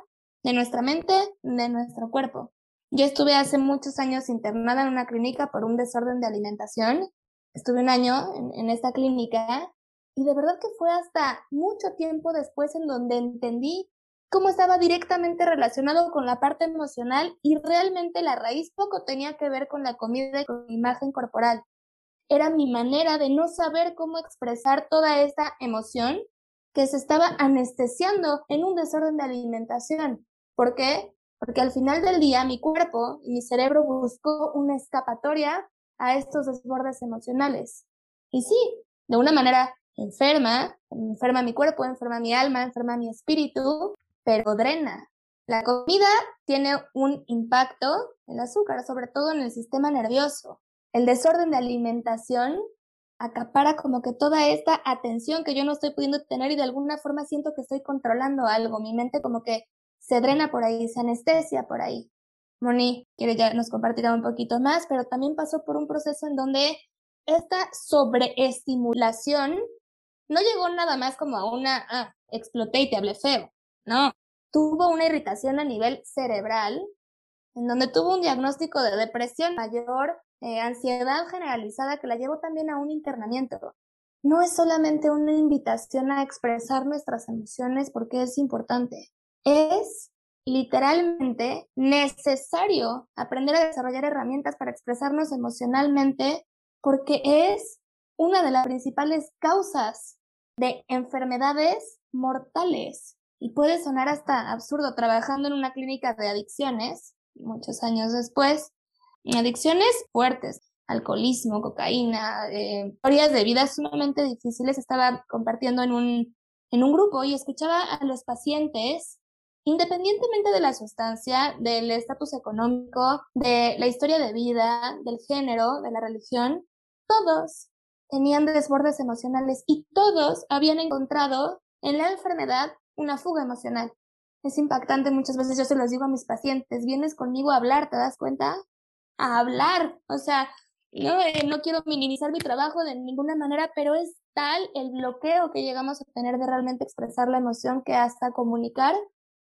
de nuestra mente, de nuestro cuerpo. Yo estuve hace muchos años internada en una clínica por un desorden de alimentación. Estuve un año en, esta clínica y de verdad que fue hasta mucho tiempo después en donde entendí cómo estaba directamente relacionado con la parte emocional y realmente la raíz poco tenía que ver con la comida y con mi imagen corporal. Era mi manera de no saber cómo expresar toda esta emoción que se estaba anestesiando en un desorden de alimentación. ¿Por qué? Porque al final del día mi cuerpo y mi cerebro buscó una escapatoria a estos desbordes emocionales. Y sí, de una manera enferma, enferma mi cuerpo, enferma mi alma, enferma mi espíritu, pero drena. La comida tiene un impacto, el azúcar, sobre todo en el sistema nervioso. El desorden de alimentación acapara como que toda esta atención que yo no estoy pudiendo tener y de alguna forma siento que estoy controlando algo. Mi mente como que se drena por ahí, se anestesia por ahí. Moni quiere ya nos compartirá un poquito más, pero también pasó por un proceso en donde esta sobreestimulación no llegó nada más como a una, ah, exploté y te hablé feo. No, tuvo una irritación a nivel cerebral, en donde tuvo un diagnóstico de depresión mayor, eh, ansiedad generalizada, que la llevó también a un internamiento. No es solamente una invitación a expresar nuestras emociones porque es importante, es literalmente necesario aprender a desarrollar herramientas para expresarnos emocionalmente porque es una de las principales causas de enfermedades mortales. Y puede sonar hasta absurdo trabajando en una clínica de adicciones, muchos años después, adicciones fuertes, alcoholismo, cocaína, eh, historias de vida sumamente difíciles. Estaba compartiendo en un, en un grupo y escuchaba a los pacientes, independientemente de la sustancia, del estatus económico, de la historia de vida, del género, de la religión, todos tenían desbordes emocionales y todos habían encontrado en la enfermedad una fuga emocional. Es impactante, muchas veces yo se los digo a mis pacientes, vienes conmigo a hablar, ¿te das cuenta? A hablar, o sea, no, eh, no quiero minimizar mi trabajo de ninguna manera, pero es tal el bloqueo que llegamos a tener de realmente expresar la emoción que hasta comunicar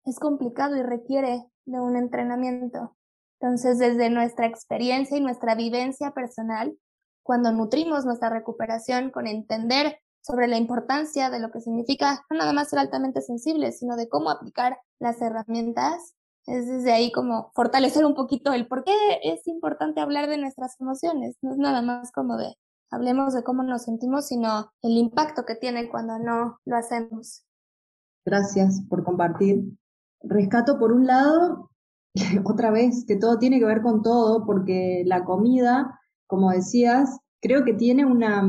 es complicado y requiere de un entrenamiento. Entonces, desde nuestra experiencia y nuestra vivencia personal, cuando nutrimos nuestra recuperación con entender sobre la importancia de lo que significa no nada más ser altamente sensible, sino de cómo aplicar las herramientas. Es desde ahí como fortalecer un poquito el por qué es importante hablar de nuestras emociones. No es nada más como de hablemos de cómo nos sentimos, sino el impacto que tiene cuando no lo hacemos. Gracias por compartir. Rescato por un lado, <laughs> otra vez, que todo tiene que ver con todo, porque la comida, como decías, creo que tiene una,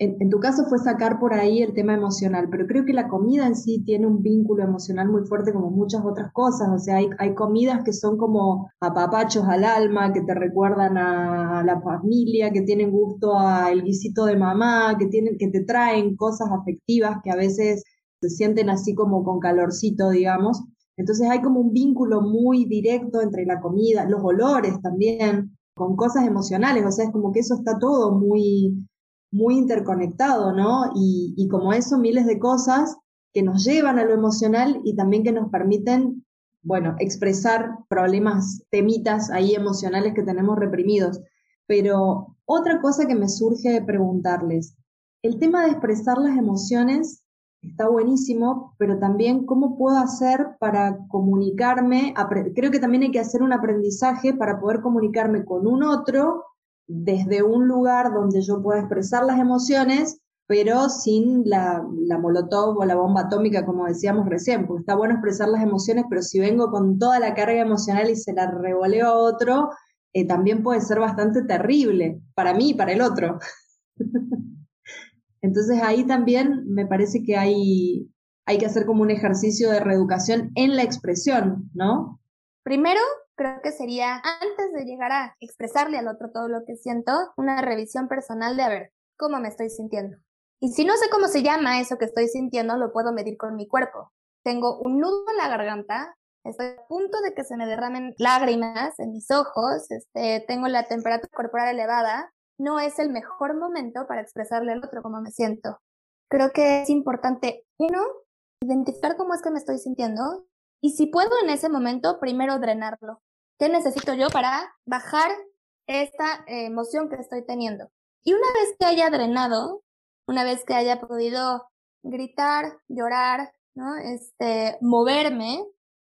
en, tu caso fue sacar por ahí el tema emocional, pero creo que la comida en sí tiene un vínculo emocional muy fuerte como muchas otras cosas. O sea, hay, hay comidas que son como apapachos al alma, que te recuerdan a la familia, que tienen gusto al guisito de mamá, que, tienen, que te traen cosas afectivas que a veces se sienten así como con calorcito, digamos. Entonces hay como un vínculo muy directo entre la comida, los olores también, con cosas emocionales. O sea, es como que eso está todo muy muy interconectado, ¿no? Y, como eso, miles de cosas que nos llevan a lo emocional y también que nos permiten, bueno, expresar problemas, temitas ahí emocionales que tenemos reprimidos. Pero otra cosa que me surge de preguntarles, el tema de expresar las emociones está buenísimo, pero también cómo puedo hacer para comunicarme, creo que también hay que hacer un aprendizaje para poder comunicarme con un otro desde un lugar donde yo pueda expresar las emociones, pero sin la, molotov o la bomba atómica, como decíamos recién, porque está bueno expresar las emociones, pero si vengo con toda la carga emocional y se la revoleo a otro, eh, también puede ser bastante terrible para mí y para el otro. <laughs> Entonces ahí también me parece que hay, hay que hacer como un ejercicio de reeducación en la expresión, ¿no? Primero, creo que sería, antes de llegar a expresarle al otro todo lo que siento, una revisión personal de a ver cómo me estoy sintiendo. Y si no sé cómo se llama eso que estoy sintiendo, lo puedo medir con mi cuerpo. Tengo un nudo en la garganta, estoy a punto de que se me derramen lágrimas en mis ojos, este, tengo la temperatura corporal elevada, no es el mejor momento para expresarle al otro cómo me siento. Creo que es importante, uno, identificar cómo es que me estoy sintiendo y si puedo en ese momento, primero drenarlo. ¿Qué necesito yo para bajar esta eh, emoción que estoy teniendo? Y una vez que haya drenado, una vez que haya podido gritar, llorar, ¿no? Este, moverme,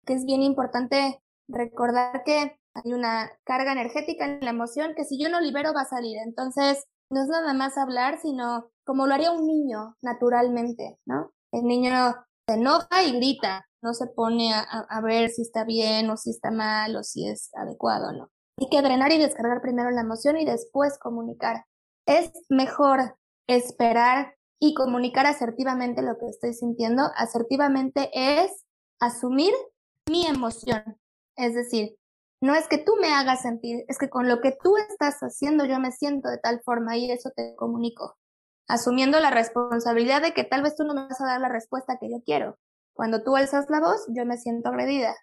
que es bien importante recordar que hay una carga energética en la emoción que si yo no libero va a salir. Entonces, no es nada más hablar, sino como lo haría un niño naturalmente, ¿no? El niño se enoja y grita, no se pone a, a, ver si está bien o si está mal o si es adecuado o no. Hay que drenar y descargar primero la emoción y después comunicar. Es mejor esperar y comunicar asertivamente lo que estoy sintiendo. Asertivamente es asumir mi emoción. Es decir, no es que tú me hagas sentir, es que con lo que tú estás haciendo yo me siento de tal forma y eso te comunico, asumiendo la responsabilidad de que tal vez tú no me vas a dar la respuesta que yo quiero. Cuando tú alzas la voz, yo me siento agredida.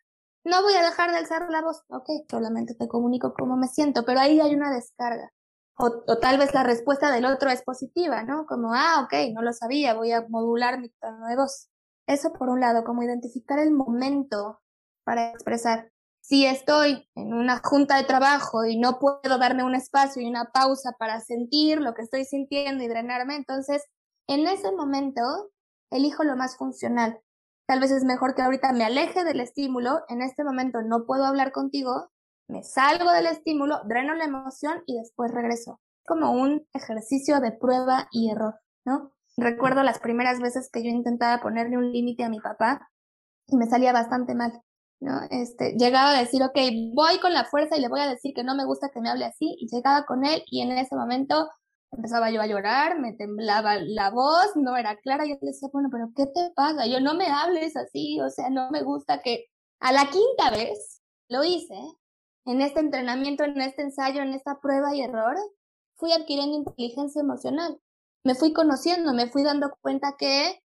No voy a dejar de alzar la voz, ok, solamente te comunico cómo me siento, pero ahí hay una descarga. O, o, tal vez la respuesta del otro es positiva, ¿no? Como, ah, ok, no lo sabía, voy a modular mi tono de voz. Eso por un lado, como identificar el momento para expresar. Si estoy en una junta de trabajo y no puedo darme un espacio y una pausa para sentir lo que estoy sintiendo y drenarme, entonces en ese momento elijo lo más funcional. Tal vez es mejor que ahorita me aleje del estímulo, en este momento no puedo hablar contigo, me salgo del estímulo, dreno la emoción y después regreso. Como un ejercicio de prueba y error, ¿no? Recuerdo las primeras veces que yo intentaba ponerle un límite a mi papá y me salía bastante mal. ¿No? Este, llegaba a decir, ok, voy con la fuerza y le voy a decir que no me gusta que me hable así, y llegaba con él y en ese momento empezaba yo a llorar, me temblaba la voz, no era clara, yo decía, bueno, pero ¿qué te pasa? Yo no me hables así, o sea, no me gusta que a la quinta vez lo hice, en este entrenamiento, en este ensayo, en esta prueba y error, fui adquiriendo inteligencia emocional, me fui conociendo, me fui dando cuenta que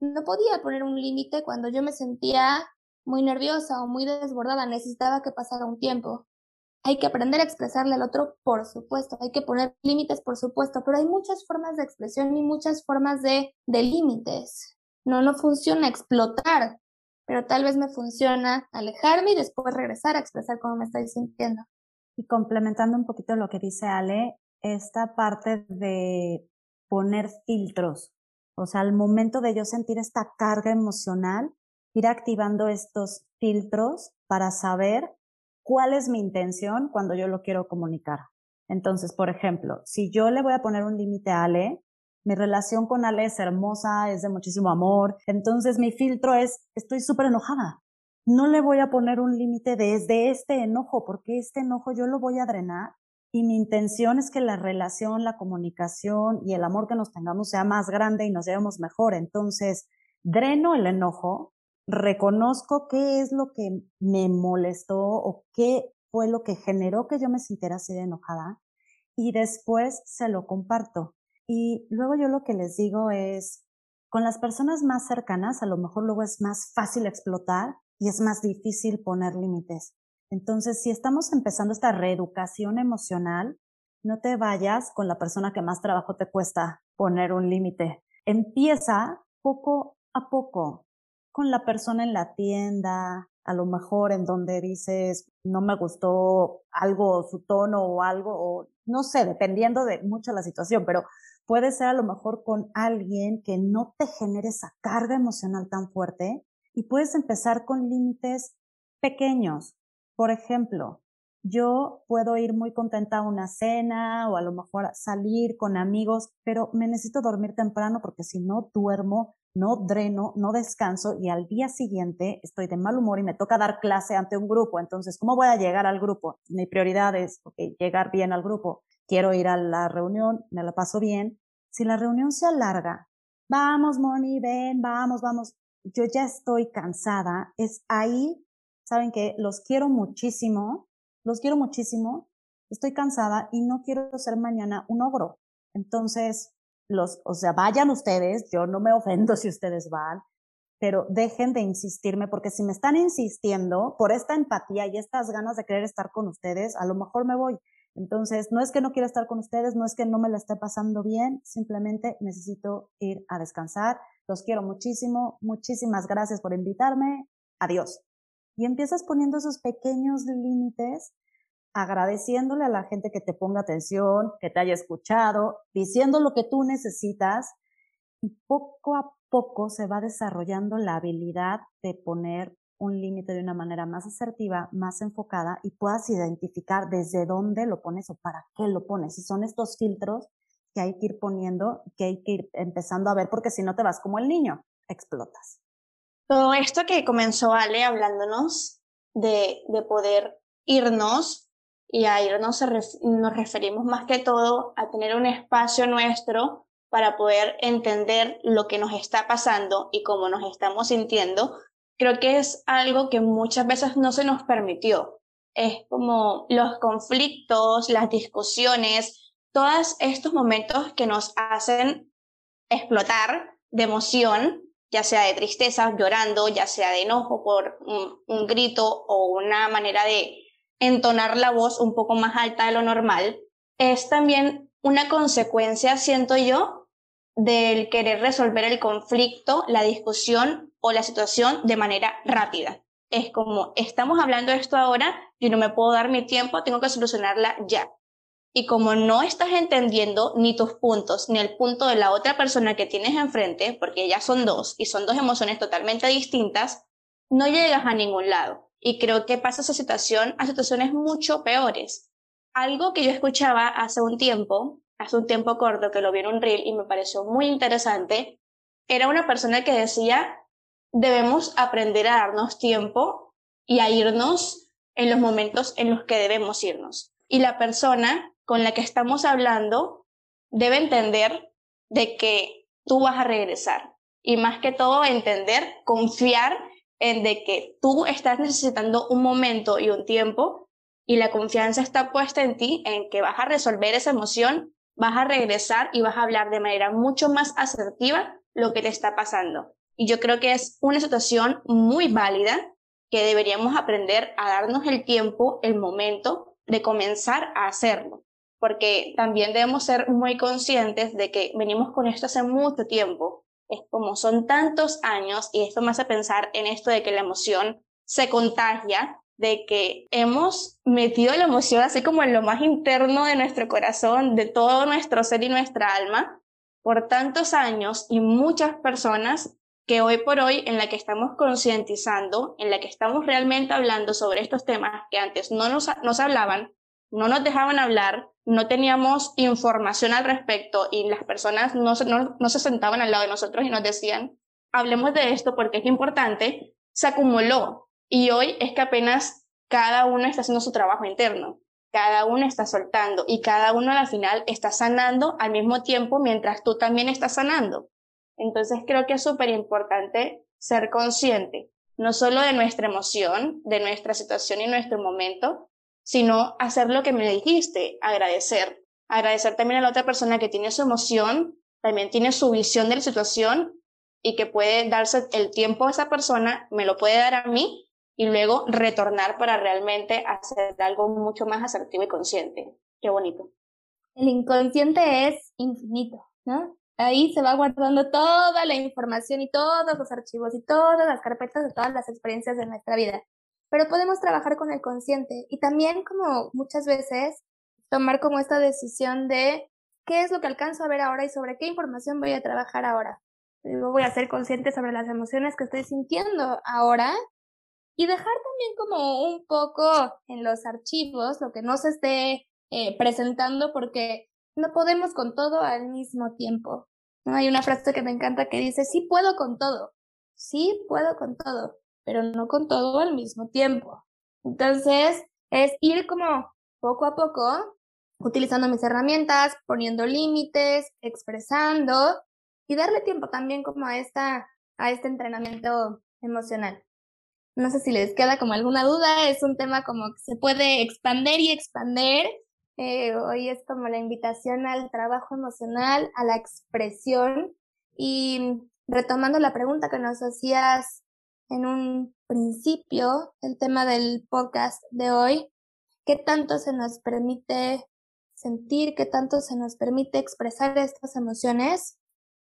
no podía poner un límite cuando yo me sentía muy nerviosa o muy desbordada, necesitaba que pasara un tiempo. Hay que aprender a expresarle al otro, por supuesto, hay que poner límites, por supuesto, pero hay muchas formas de expresión y muchas formas de, de límites. No, no funciona explotar, pero tal vez me funciona alejarme y después regresar a expresar cómo me estoy sintiendo. Y complementando un poquito lo que dice Ale, esta parte de poner filtros, o sea, al momento de yo sentir esta carga emocional, ir activando estos filtros para saber cuál es mi intención cuando yo lo quiero comunicar. Entonces, por ejemplo, si yo le voy a poner un límite a Ale, mi relación con Ale es hermosa, es de muchísimo amor, entonces mi filtro es, estoy súper enojada. No le voy a poner un límite desde este enojo, porque este enojo yo lo voy a drenar y mi intención es que la relación, la comunicación y el amor que nos tengamos sea más grande y nos llevemos mejor. Entonces, dreno el enojo, reconozco qué es lo que me molestó o qué fue lo que generó que yo me sintiera así de enojada y después se lo comparto. Y luego yo lo que les digo es, con las personas más cercanas a lo mejor luego es más fácil explotar y es más difícil poner límites. Entonces, si estamos empezando esta reeducación emocional, no te vayas con la persona que más trabajo te cuesta poner un límite. Empieza poco a poco con la persona en la tienda, a lo mejor en donde dices, no me gustó algo, su tono o algo, no sé, dependiendo de mucho la situación, pero puede ser a lo mejor con alguien que no te genere esa carga emocional tan fuerte y puedes empezar con límites pequeños. Por ejemplo, yo puedo ir muy contenta a una cena o a lo mejor salir con amigos, pero me necesito dormir temprano porque si no duermo, no dreno, no descanso y al día siguiente estoy de mal humor y me toca dar clase ante un grupo. Entonces, ¿cómo voy a llegar al grupo? Mi prioridad es llegar bien al grupo. Quiero ir a la reunión, me la paso bien. Si la reunión se alarga, vamos, Moni, ven, vamos, vamos. Yo ya estoy cansada. Es ahí, saben que los quiero muchísimo, los quiero muchísimo, estoy cansada y no quiero ser mañana un ogro. Entonces, los, o sea, vayan ustedes, yo no me ofendo si ustedes van, pero dejen de insistirme porque si me están insistiendo por esta empatía y estas ganas de querer estar con ustedes, a lo mejor me voy. Entonces, no es que no quiera estar con ustedes, no es que no me la esté pasando bien, simplemente necesito ir a descansar. Los quiero muchísimo, muchísimas gracias por invitarme. Adiós y empiezas poniendo esos pequeños límites, agradeciéndole a la gente que te ponga atención, que te haya escuchado, diciendo lo que tú necesitas y poco a poco se va desarrollando la habilidad de poner un límite de una manera más asertiva, más enfocada y puedas identificar desde dónde lo pones o para qué lo pones. Y son estos filtros que hay que ir poniendo, que hay que ir empezando a ver, porque si no te vas como el niño, explotas. Todo esto que comenzó Ale hablándonos de, de poder irnos, y a irnos nos referimos más que todo a tener un espacio nuestro para poder entender lo que nos está pasando y cómo nos estamos sintiendo, creo que es algo que muchas veces no se nos permitió. Es como los conflictos, las discusiones, todos estos momentos que nos hacen explotar de emoción ya sea de tristeza, llorando, ya sea de enojo por un, grito o una manera de entonar la voz un poco más alta de lo normal, es también una consecuencia, siento yo, del querer resolver el conflicto, la discusión o la situación de manera rápida. Es como, estamos hablando esto ahora, yo no me puedo dar mi tiempo, tengo que solucionarla ya. Y como no estás entendiendo ni tus puntos ni el punto de la otra persona que tienes enfrente, porque ya son dos y son dos emociones totalmente distintas, no llegas a ningún lado. Y creo que pasa esa situación a situaciones mucho peores. Algo que yo escuchaba hace un tiempo, hace un tiempo corto que lo vi en un reel y me pareció muy interesante, era una persona que decía, debemos aprender a darnos tiempo y a irnos en los momentos en los que debemos irnos. Y la persona con la que estamos hablando debe entender de que tú vas a regresar. Y más que todo, entender, confiar en de que tú estás necesitando un momento y un tiempo y la confianza está puesta en ti, en que vas a resolver esa emoción, vas a regresar y vas a hablar de manera mucho más asertiva lo que te está pasando. Y yo creo que es una situación muy válida que deberíamos aprender a darnos el tiempo, el momento de comenzar a hacerlo porque también debemos ser muy conscientes de que venimos con esto hace mucho tiempo. Como son tantos años y esto me hace pensar en esto de que la emoción se contagia, de que hemos metido la emoción así como en lo más interno de nuestro corazón, de todo nuestro ser y nuestra alma, por tantos años y muchas personas que hoy por hoy en la que estamos concientizando, en la que estamos realmente hablando sobre estos temas que antes no nos, nos hablaban, no nos dejaban hablar, no teníamos información al respecto y las personas no se, no, se sentaban al lado de nosotros y nos decían, hablemos de esto porque es importante, se acumuló y hoy es que apenas cada uno está haciendo su trabajo interno, cada uno está soltando y cada uno al final está sanando al mismo tiempo mientras tú también estás sanando. Entonces creo que es súper importante ser consciente, no solo de nuestra emoción, de nuestra situación y nuestro momento, sino hacer lo que me dijiste, agradecer. Agradecer también a la otra persona que tiene su emoción, también tiene su visión de la situación y que puede darse el tiempo a esa persona, me lo puede dar a mí y luego retornar para realmente hacer algo mucho más asertivo y consciente. Qué bonito. El inconsciente es infinito, ¿no? Ahí se va guardando toda la información y todos los archivos y todas las carpetas de todas las experiencias de nuestra vida pero podemos trabajar con el consciente y también como muchas veces tomar como esta decisión de qué es lo que alcanzo a ver ahora y sobre qué información voy a trabajar ahora. Yo voy a ser consciente sobre las emociones que estoy sintiendo ahora y dejar también como un poco en los archivos lo que no se esté eh, presentando porque no podemos con todo al mismo tiempo. ¿no? Hay una frase que me encanta que dice, sí puedo con todo, sí puedo con todo, pero no con todo al mismo tiempo. Entonces, es ir como poco a poco, utilizando mis herramientas, poniendo límites, expresando y darle tiempo también como a esta, a este entrenamiento emocional. No sé si les queda como alguna duda, es un tema como que se puede expander y expander. Eh, hoy es como la invitación al trabajo emocional, a la expresión y retomando la pregunta que nos hacías en un principio, el tema del podcast de hoy, ¿qué tanto se nos permite sentir, qué tanto se nos permite expresar estas emociones?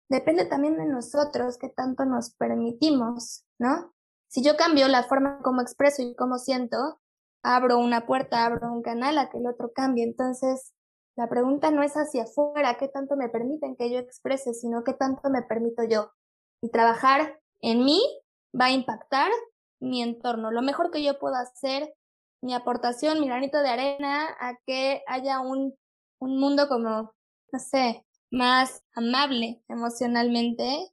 Depende también de nosotros, qué tanto nos permitimos, ¿no? Si yo cambio la forma como expreso y cómo siento, abro una puerta, abro un canal a que el otro cambie. Entonces, la pregunta no es hacia afuera, qué tanto me permiten que yo exprese, sino qué tanto me permito yo. Y trabajar en mí va a impactar mi entorno. Lo mejor que yo puedo hacer, mi aportación, mi granito de arena a que haya un, un mundo como, no sé, más amable emocionalmente,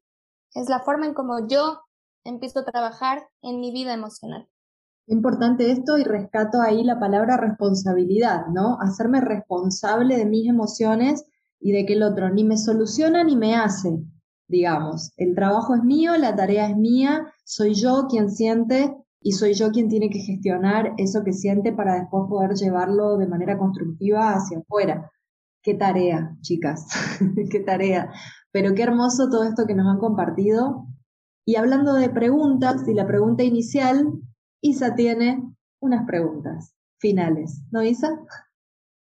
es la forma en como yo empiezo a trabajar en mi vida emocional. Importante esto y rescato ahí la palabra responsabilidad, ¿no? Hacerme responsable de mis emociones y de que el otro ni me soluciona ni me hace, digamos. El trabajo es mío, la tarea es mía, soy yo quien siente y soy yo quien tiene que gestionar eso que siente para después poder llevarlo de manera constructiva hacia afuera. Qué tarea, chicas, <laughs> qué tarea. Pero qué hermoso todo esto que nos han compartido y hablando de preguntas y la pregunta inicial, Isa tiene unas preguntas finales, ¿no, Isa?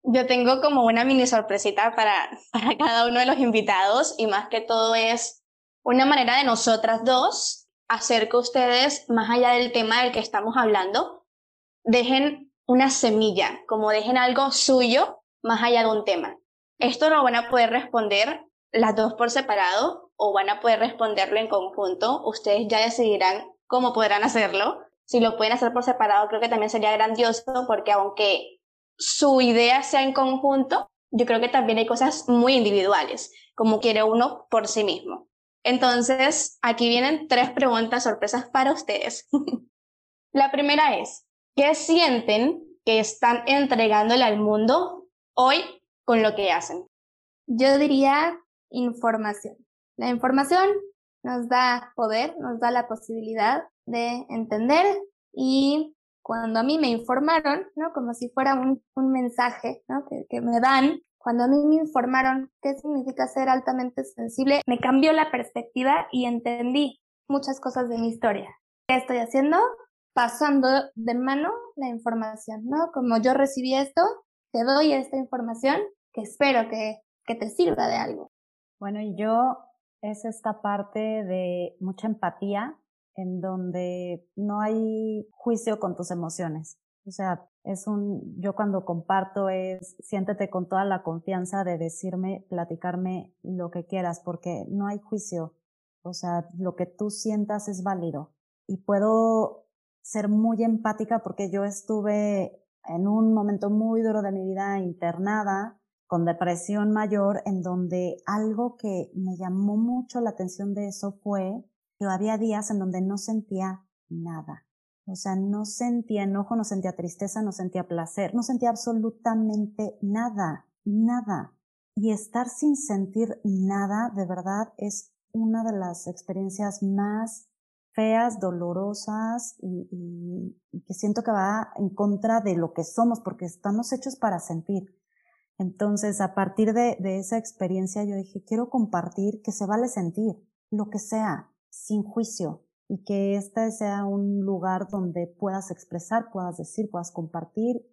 Yo tengo como una mini sorpresita para, <laughs> para cada uno de los invitados y más que todo es una manera de nosotras dos hacer que ustedes, más allá del tema del que estamos hablando, dejen una semilla, como dejen algo suyo más allá de un tema. Esto lo van a poder responder las dos por separado o van a poder responderlo en conjunto. Ustedes ya decidirán cómo podrán hacerlo. Si lo pueden hacer por separado, creo que también sería grandioso porque aunque su idea sea en conjunto, yo creo que también hay cosas muy individuales, como quiere uno por sí mismo. Entonces, aquí vienen tres preguntas sorpresas para ustedes. <laughs> La primera es, ¿qué sienten que están entregándole al mundo hoy con lo que hacen? Yo diría información. La información nos da poder, nos da la posibilidad de entender y cuando a mí me informaron, ¿no? Como si fuera un, un mensaje, ¿no? Que, que me dan, cuando a mí me informaron qué significa ser altamente sensible, me cambió la perspectiva y entendí muchas cosas de mi historia. ¿Qué estoy haciendo? Pasando de mano la información, ¿no? Como yo recibí esto, te doy esta información que espero que, que te sirva de algo. Bueno, y yo es esta parte de mucha empatía en donde no hay juicio con tus emociones. O sea, es un, yo cuando comparto es, siéntete con toda la confianza de decirme, platicarme lo que quieras, porque no hay juicio. O sea, lo que tú sientas es válido. Y puedo ser muy empática porque yo estuve en un momento muy duro de mi vida internada con depresión mayor, en donde algo que me llamó mucho la atención de eso fue que había días en donde no sentía nada. O sea, no sentía enojo, no sentía tristeza, no sentía placer, no sentía absolutamente nada, nada. Y estar sin sentir nada, de verdad, es una de las experiencias más feas, dolorosas y, y, que siento que va en contra de lo que somos, porque estamos hechos para sentir. Entonces, a partir de, de esa experiencia, yo dije, quiero compartir que se vale sentir lo que sea, sin juicio, y que este sea un lugar donde puedas expresar, puedas decir, puedas compartir.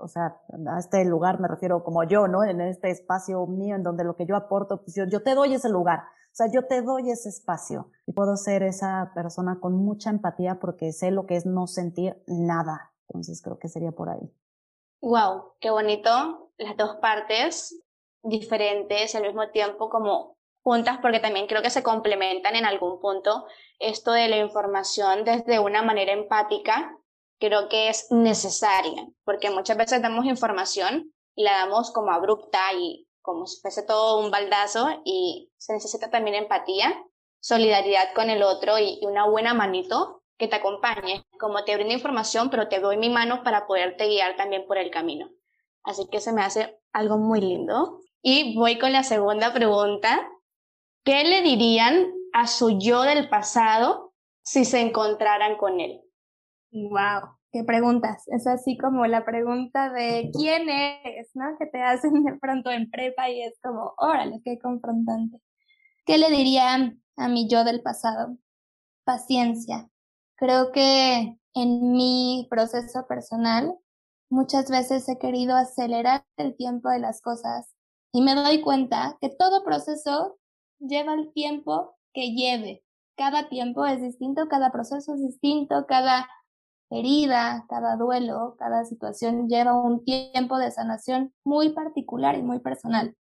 O sea, a este lugar me refiero como yo, ¿no? En este espacio mío en donde lo que yo aporto, pues yo, yo te doy ese lugar. O sea, yo te doy ese espacio y puedo ser esa persona con mucha empatía porque sé lo que es no sentir nada. Entonces creo que sería por ahí. Wow, qué bonito. Las dos partes diferentes al mismo tiempo como juntas porque también creo que se complementan en algún punto esto de la información desde una manera empática creo que es necesaria, porque muchas veces damos información y la damos como abrupta y como si fuese todo un baldazo y se necesita también empatía, solidaridad con el otro y, una buena manito que te acompañe, como te brinda información, pero te doy mi mano para poderte guiar también por el camino. Así que se me hace algo muy lindo. Y voy con la segunda pregunta. ¿Qué le dirían a su yo del pasado si se encontraran con él? Wow, qué preguntas. Es así como la pregunta de quién eres, ¿no? Que te hacen de pronto en prepa y es como, órale, qué confrontante. ¿Qué le diría a mi yo del pasado? Paciencia. Creo que en mi proceso personal muchas veces he querido acelerar el tiempo de las cosas y me doy cuenta que todo proceso lleva el tiempo que lleve. Cada tiempo es distinto, cada proceso es distinto, cada herida, cada duelo, cada situación lleva un tiempo de sanación muy particular y muy personal.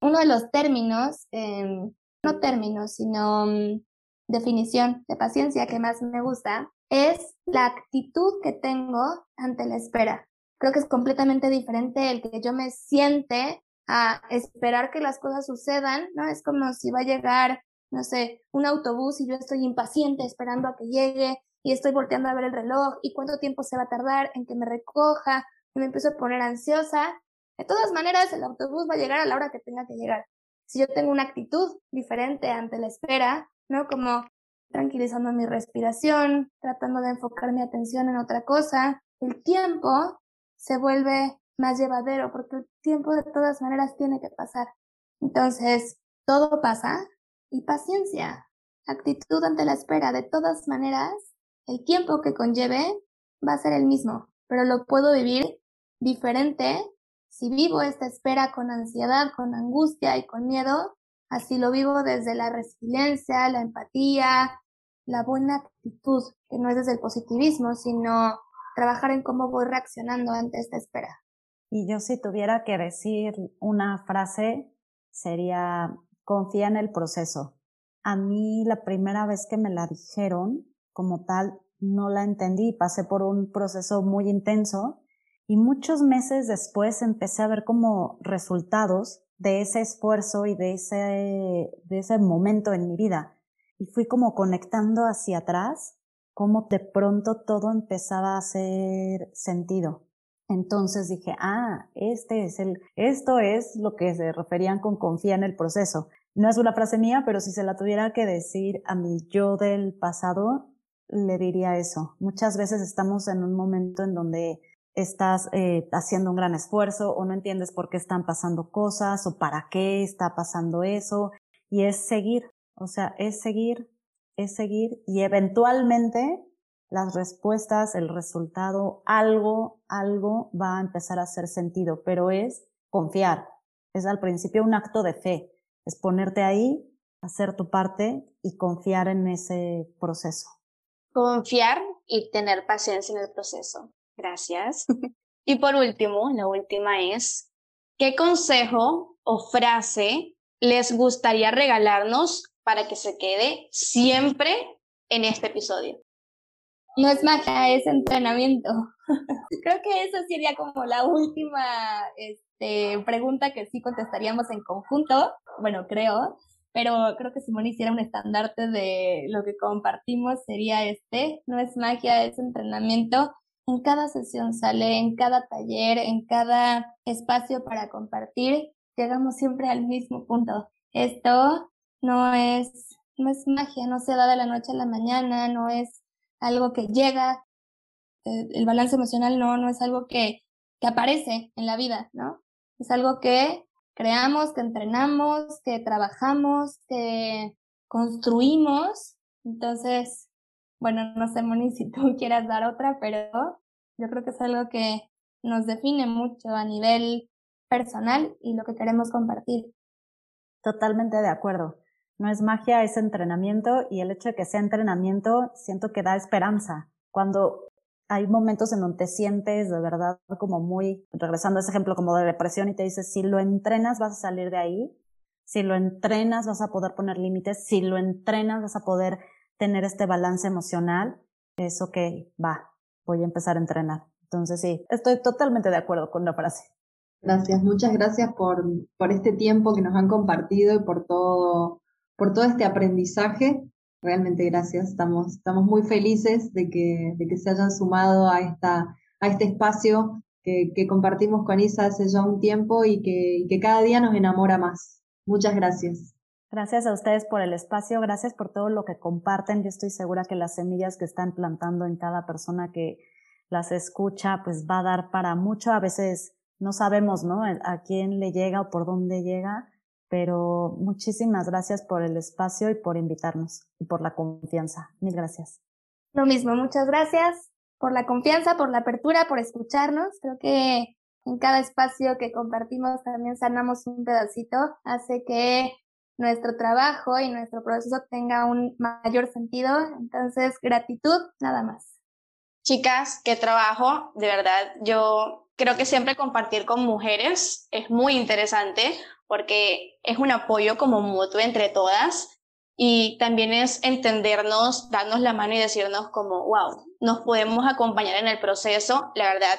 Uno de los términos, em, no términos, sino mm, definición de paciencia que más me gusta, es la actitud que tengo ante la espera. Creo que es completamente diferente el que yo me siente a esperar que las cosas sucedan, ¿no? Es como si va a llegar, no sé, un autobús y yo estoy impaciente esperando a que llegue y estoy volteando a ver el reloj y cuánto tiempo se va a tardar en que me recoja y me empiezo a poner ansiosa. De todas maneras, el autobús va a llegar a la hora que tenga que llegar. Si yo tengo una actitud diferente ante la espera, ¿no? Como tranquilizando mi respiración, tratando de enfocar mi atención en otra cosa, el tiempo se vuelve más llevadero porque el tiempo de todas maneras tiene que pasar. Entonces, todo pasa y paciencia, actitud ante la espera. De todas maneras, el tiempo que conlleve va a ser el mismo, pero lo puedo vivir diferente si vivo esta espera con ansiedad, con angustia y con miedo, así lo vivo desde la resiliencia, la empatía, la buena actitud, que no es desde el positivismo, sino trabajar en cómo voy reaccionando ante esta espera. Y yo si tuviera que decir una frase, sería confía en el proceso. A mí la primera vez que me la dijeron, como tal no la entendí, pasé por un proceso muy intenso y muchos meses después empecé a ver como resultados de ese esfuerzo y de ese, de ese momento en mi vida. Y fui como conectando hacia atrás, como de pronto todo empezaba a hacer sentido. Entonces dije, ah, este es el, esto es lo que se referían con confía en el proceso. No es una frase mía, pero si se la tuviera que decir a mi yo del pasado, le diría eso. Muchas veces estamos en un momento en donde estás eh, haciendo un gran esfuerzo o no entiendes por qué están pasando cosas o para qué está pasando eso y es seguir, o sea, es seguir, es seguir y eventualmente las respuestas, el resultado, algo, algo va a empezar a hacer sentido, pero es confiar. Es al principio un acto de fe, es ponerte ahí, hacer tu parte y confiar en ese proceso. Confiar y tener paciencia en el proceso. Gracias. <laughs> y por último, la última es, ¿qué consejo o frase les gustaría regalarnos para que se quede siempre en este episodio? No es magia, es entrenamiento. <laughs> creo que eso sería como la última este, pregunta que sí contestaríamos en conjunto. Bueno, creo pero creo que si Simón hiciera un estandarte de lo que compartimos sería este, no es magia, es entrenamiento. En cada sesión sale, en cada taller, en cada espacio para compartir, llegamos siempre al mismo punto. Esto no es, no es magia, no se da de la noche a la mañana, no es algo que llega, eh, el balance emocional no, no es algo que, que aparece en la vida, ¿no? Es algo que creamos, que entrenamos, que trabajamos, que construimos. Entonces, bueno, no sé, Moni, <laughs> si tú quieras dar otra, pero yo creo que es algo que nos define mucho a nivel personal y lo que queremos compartir. Totalmente de acuerdo. No es magia, es entrenamiento y el hecho de que sea entrenamiento siento que da esperanza. Cuando hay momentos en donde te sientes de verdad como muy, regresando a ese ejemplo como de depresión y te dices, si lo entrenas vas a salir de ahí, si lo entrenas vas a poder poner límites, si lo entrenas vas a poder tener este balance emocional, eso que va, voy a empezar a entrenar. Entonces sí, estoy totalmente de acuerdo con la frase. Gracias, muchas gracias por, por este tiempo que nos han compartido y por todo, por todo este aprendizaje. Realmente gracias. Estamos, estamos muy felices de que, de que se hayan sumado a esta, a este espacio que, compartimos con Isa hace ya un tiempo y que, que cada día nos enamora más. Muchas gracias. Gracias a ustedes por el espacio, gracias por todo lo que comparten. Yo estoy segura que las semillas que están plantando en cada persona que las escucha, pues va a dar para mucho. A veces no sabemos, ¿no? A quién le llega o por dónde llega, pero muchísimas gracias por el espacio y por invitarnos y por la confianza. Mil gracias. Lo mismo, muchas gracias por la confianza, por la apertura, por escucharnos. Creo que en cada espacio que compartimos también sanamos un pedacito, hace que nuestro trabajo y nuestro proceso tenga un mayor sentido. Entonces, gratitud, nada más. Chicas, qué trabajo, de verdad, yo creo que siempre compartir con mujeres es muy interesante porque es un apoyo como mutuo entre todas y también es entendernos, darnos la mano y decirnos como, wow, nos podemos acompañar en el proceso. La verdad,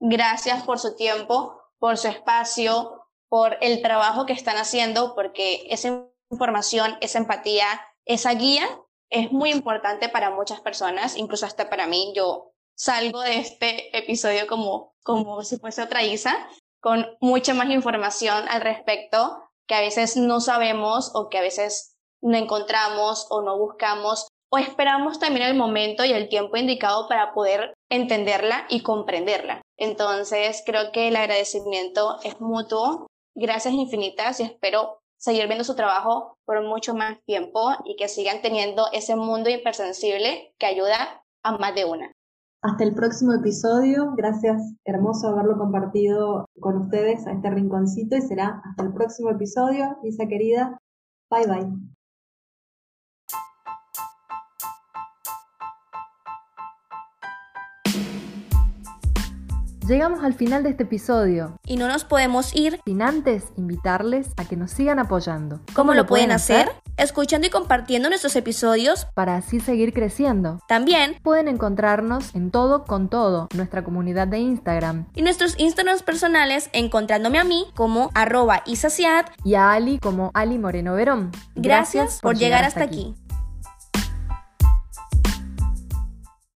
gracias por su tiempo, por su espacio, por el trabajo que están haciendo, porque esa información, esa empatía, esa guía es muy importante para muchas personas, incluso hasta para mí. Yo salgo de este episodio como, como si fuese otra Isa, con mucha más información al respecto que a veces no sabemos o que a veces no encontramos o no buscamos o esperamos también el momento y el tiempo indicado para poder entenderla y comprenderla. Entonces, creo que el agradecimiento es mutuo. Gracias infinitas y espero seguir viendo su trabajo por mucho más tiempo y que sigan teniendo ese mundo hipersensible que ayuda a más de una. Hasta el próximo episodio. Gracias, hermoso haberlo compartido con ustedes a este rinconcito y será hasta el próximo episodio. Lisa querida, bye bye. Llegamos al final de este episodio. Y no nos podemos ir sin antes invitarles a que nos sigan apoyando. ¿Cómo, lo pueden hacer? Escuchando y compartiendo nuestros episodios para así seguir creciendo. También pueden encontrarnos en todo con todo, nuestra comunidad de Instagram. Y nuestros Instagrams personales encontrándome a mí como arroba isaciad y a Ali como Ali Moreno Verón. Gracias, por, llegar, hasta, aquí.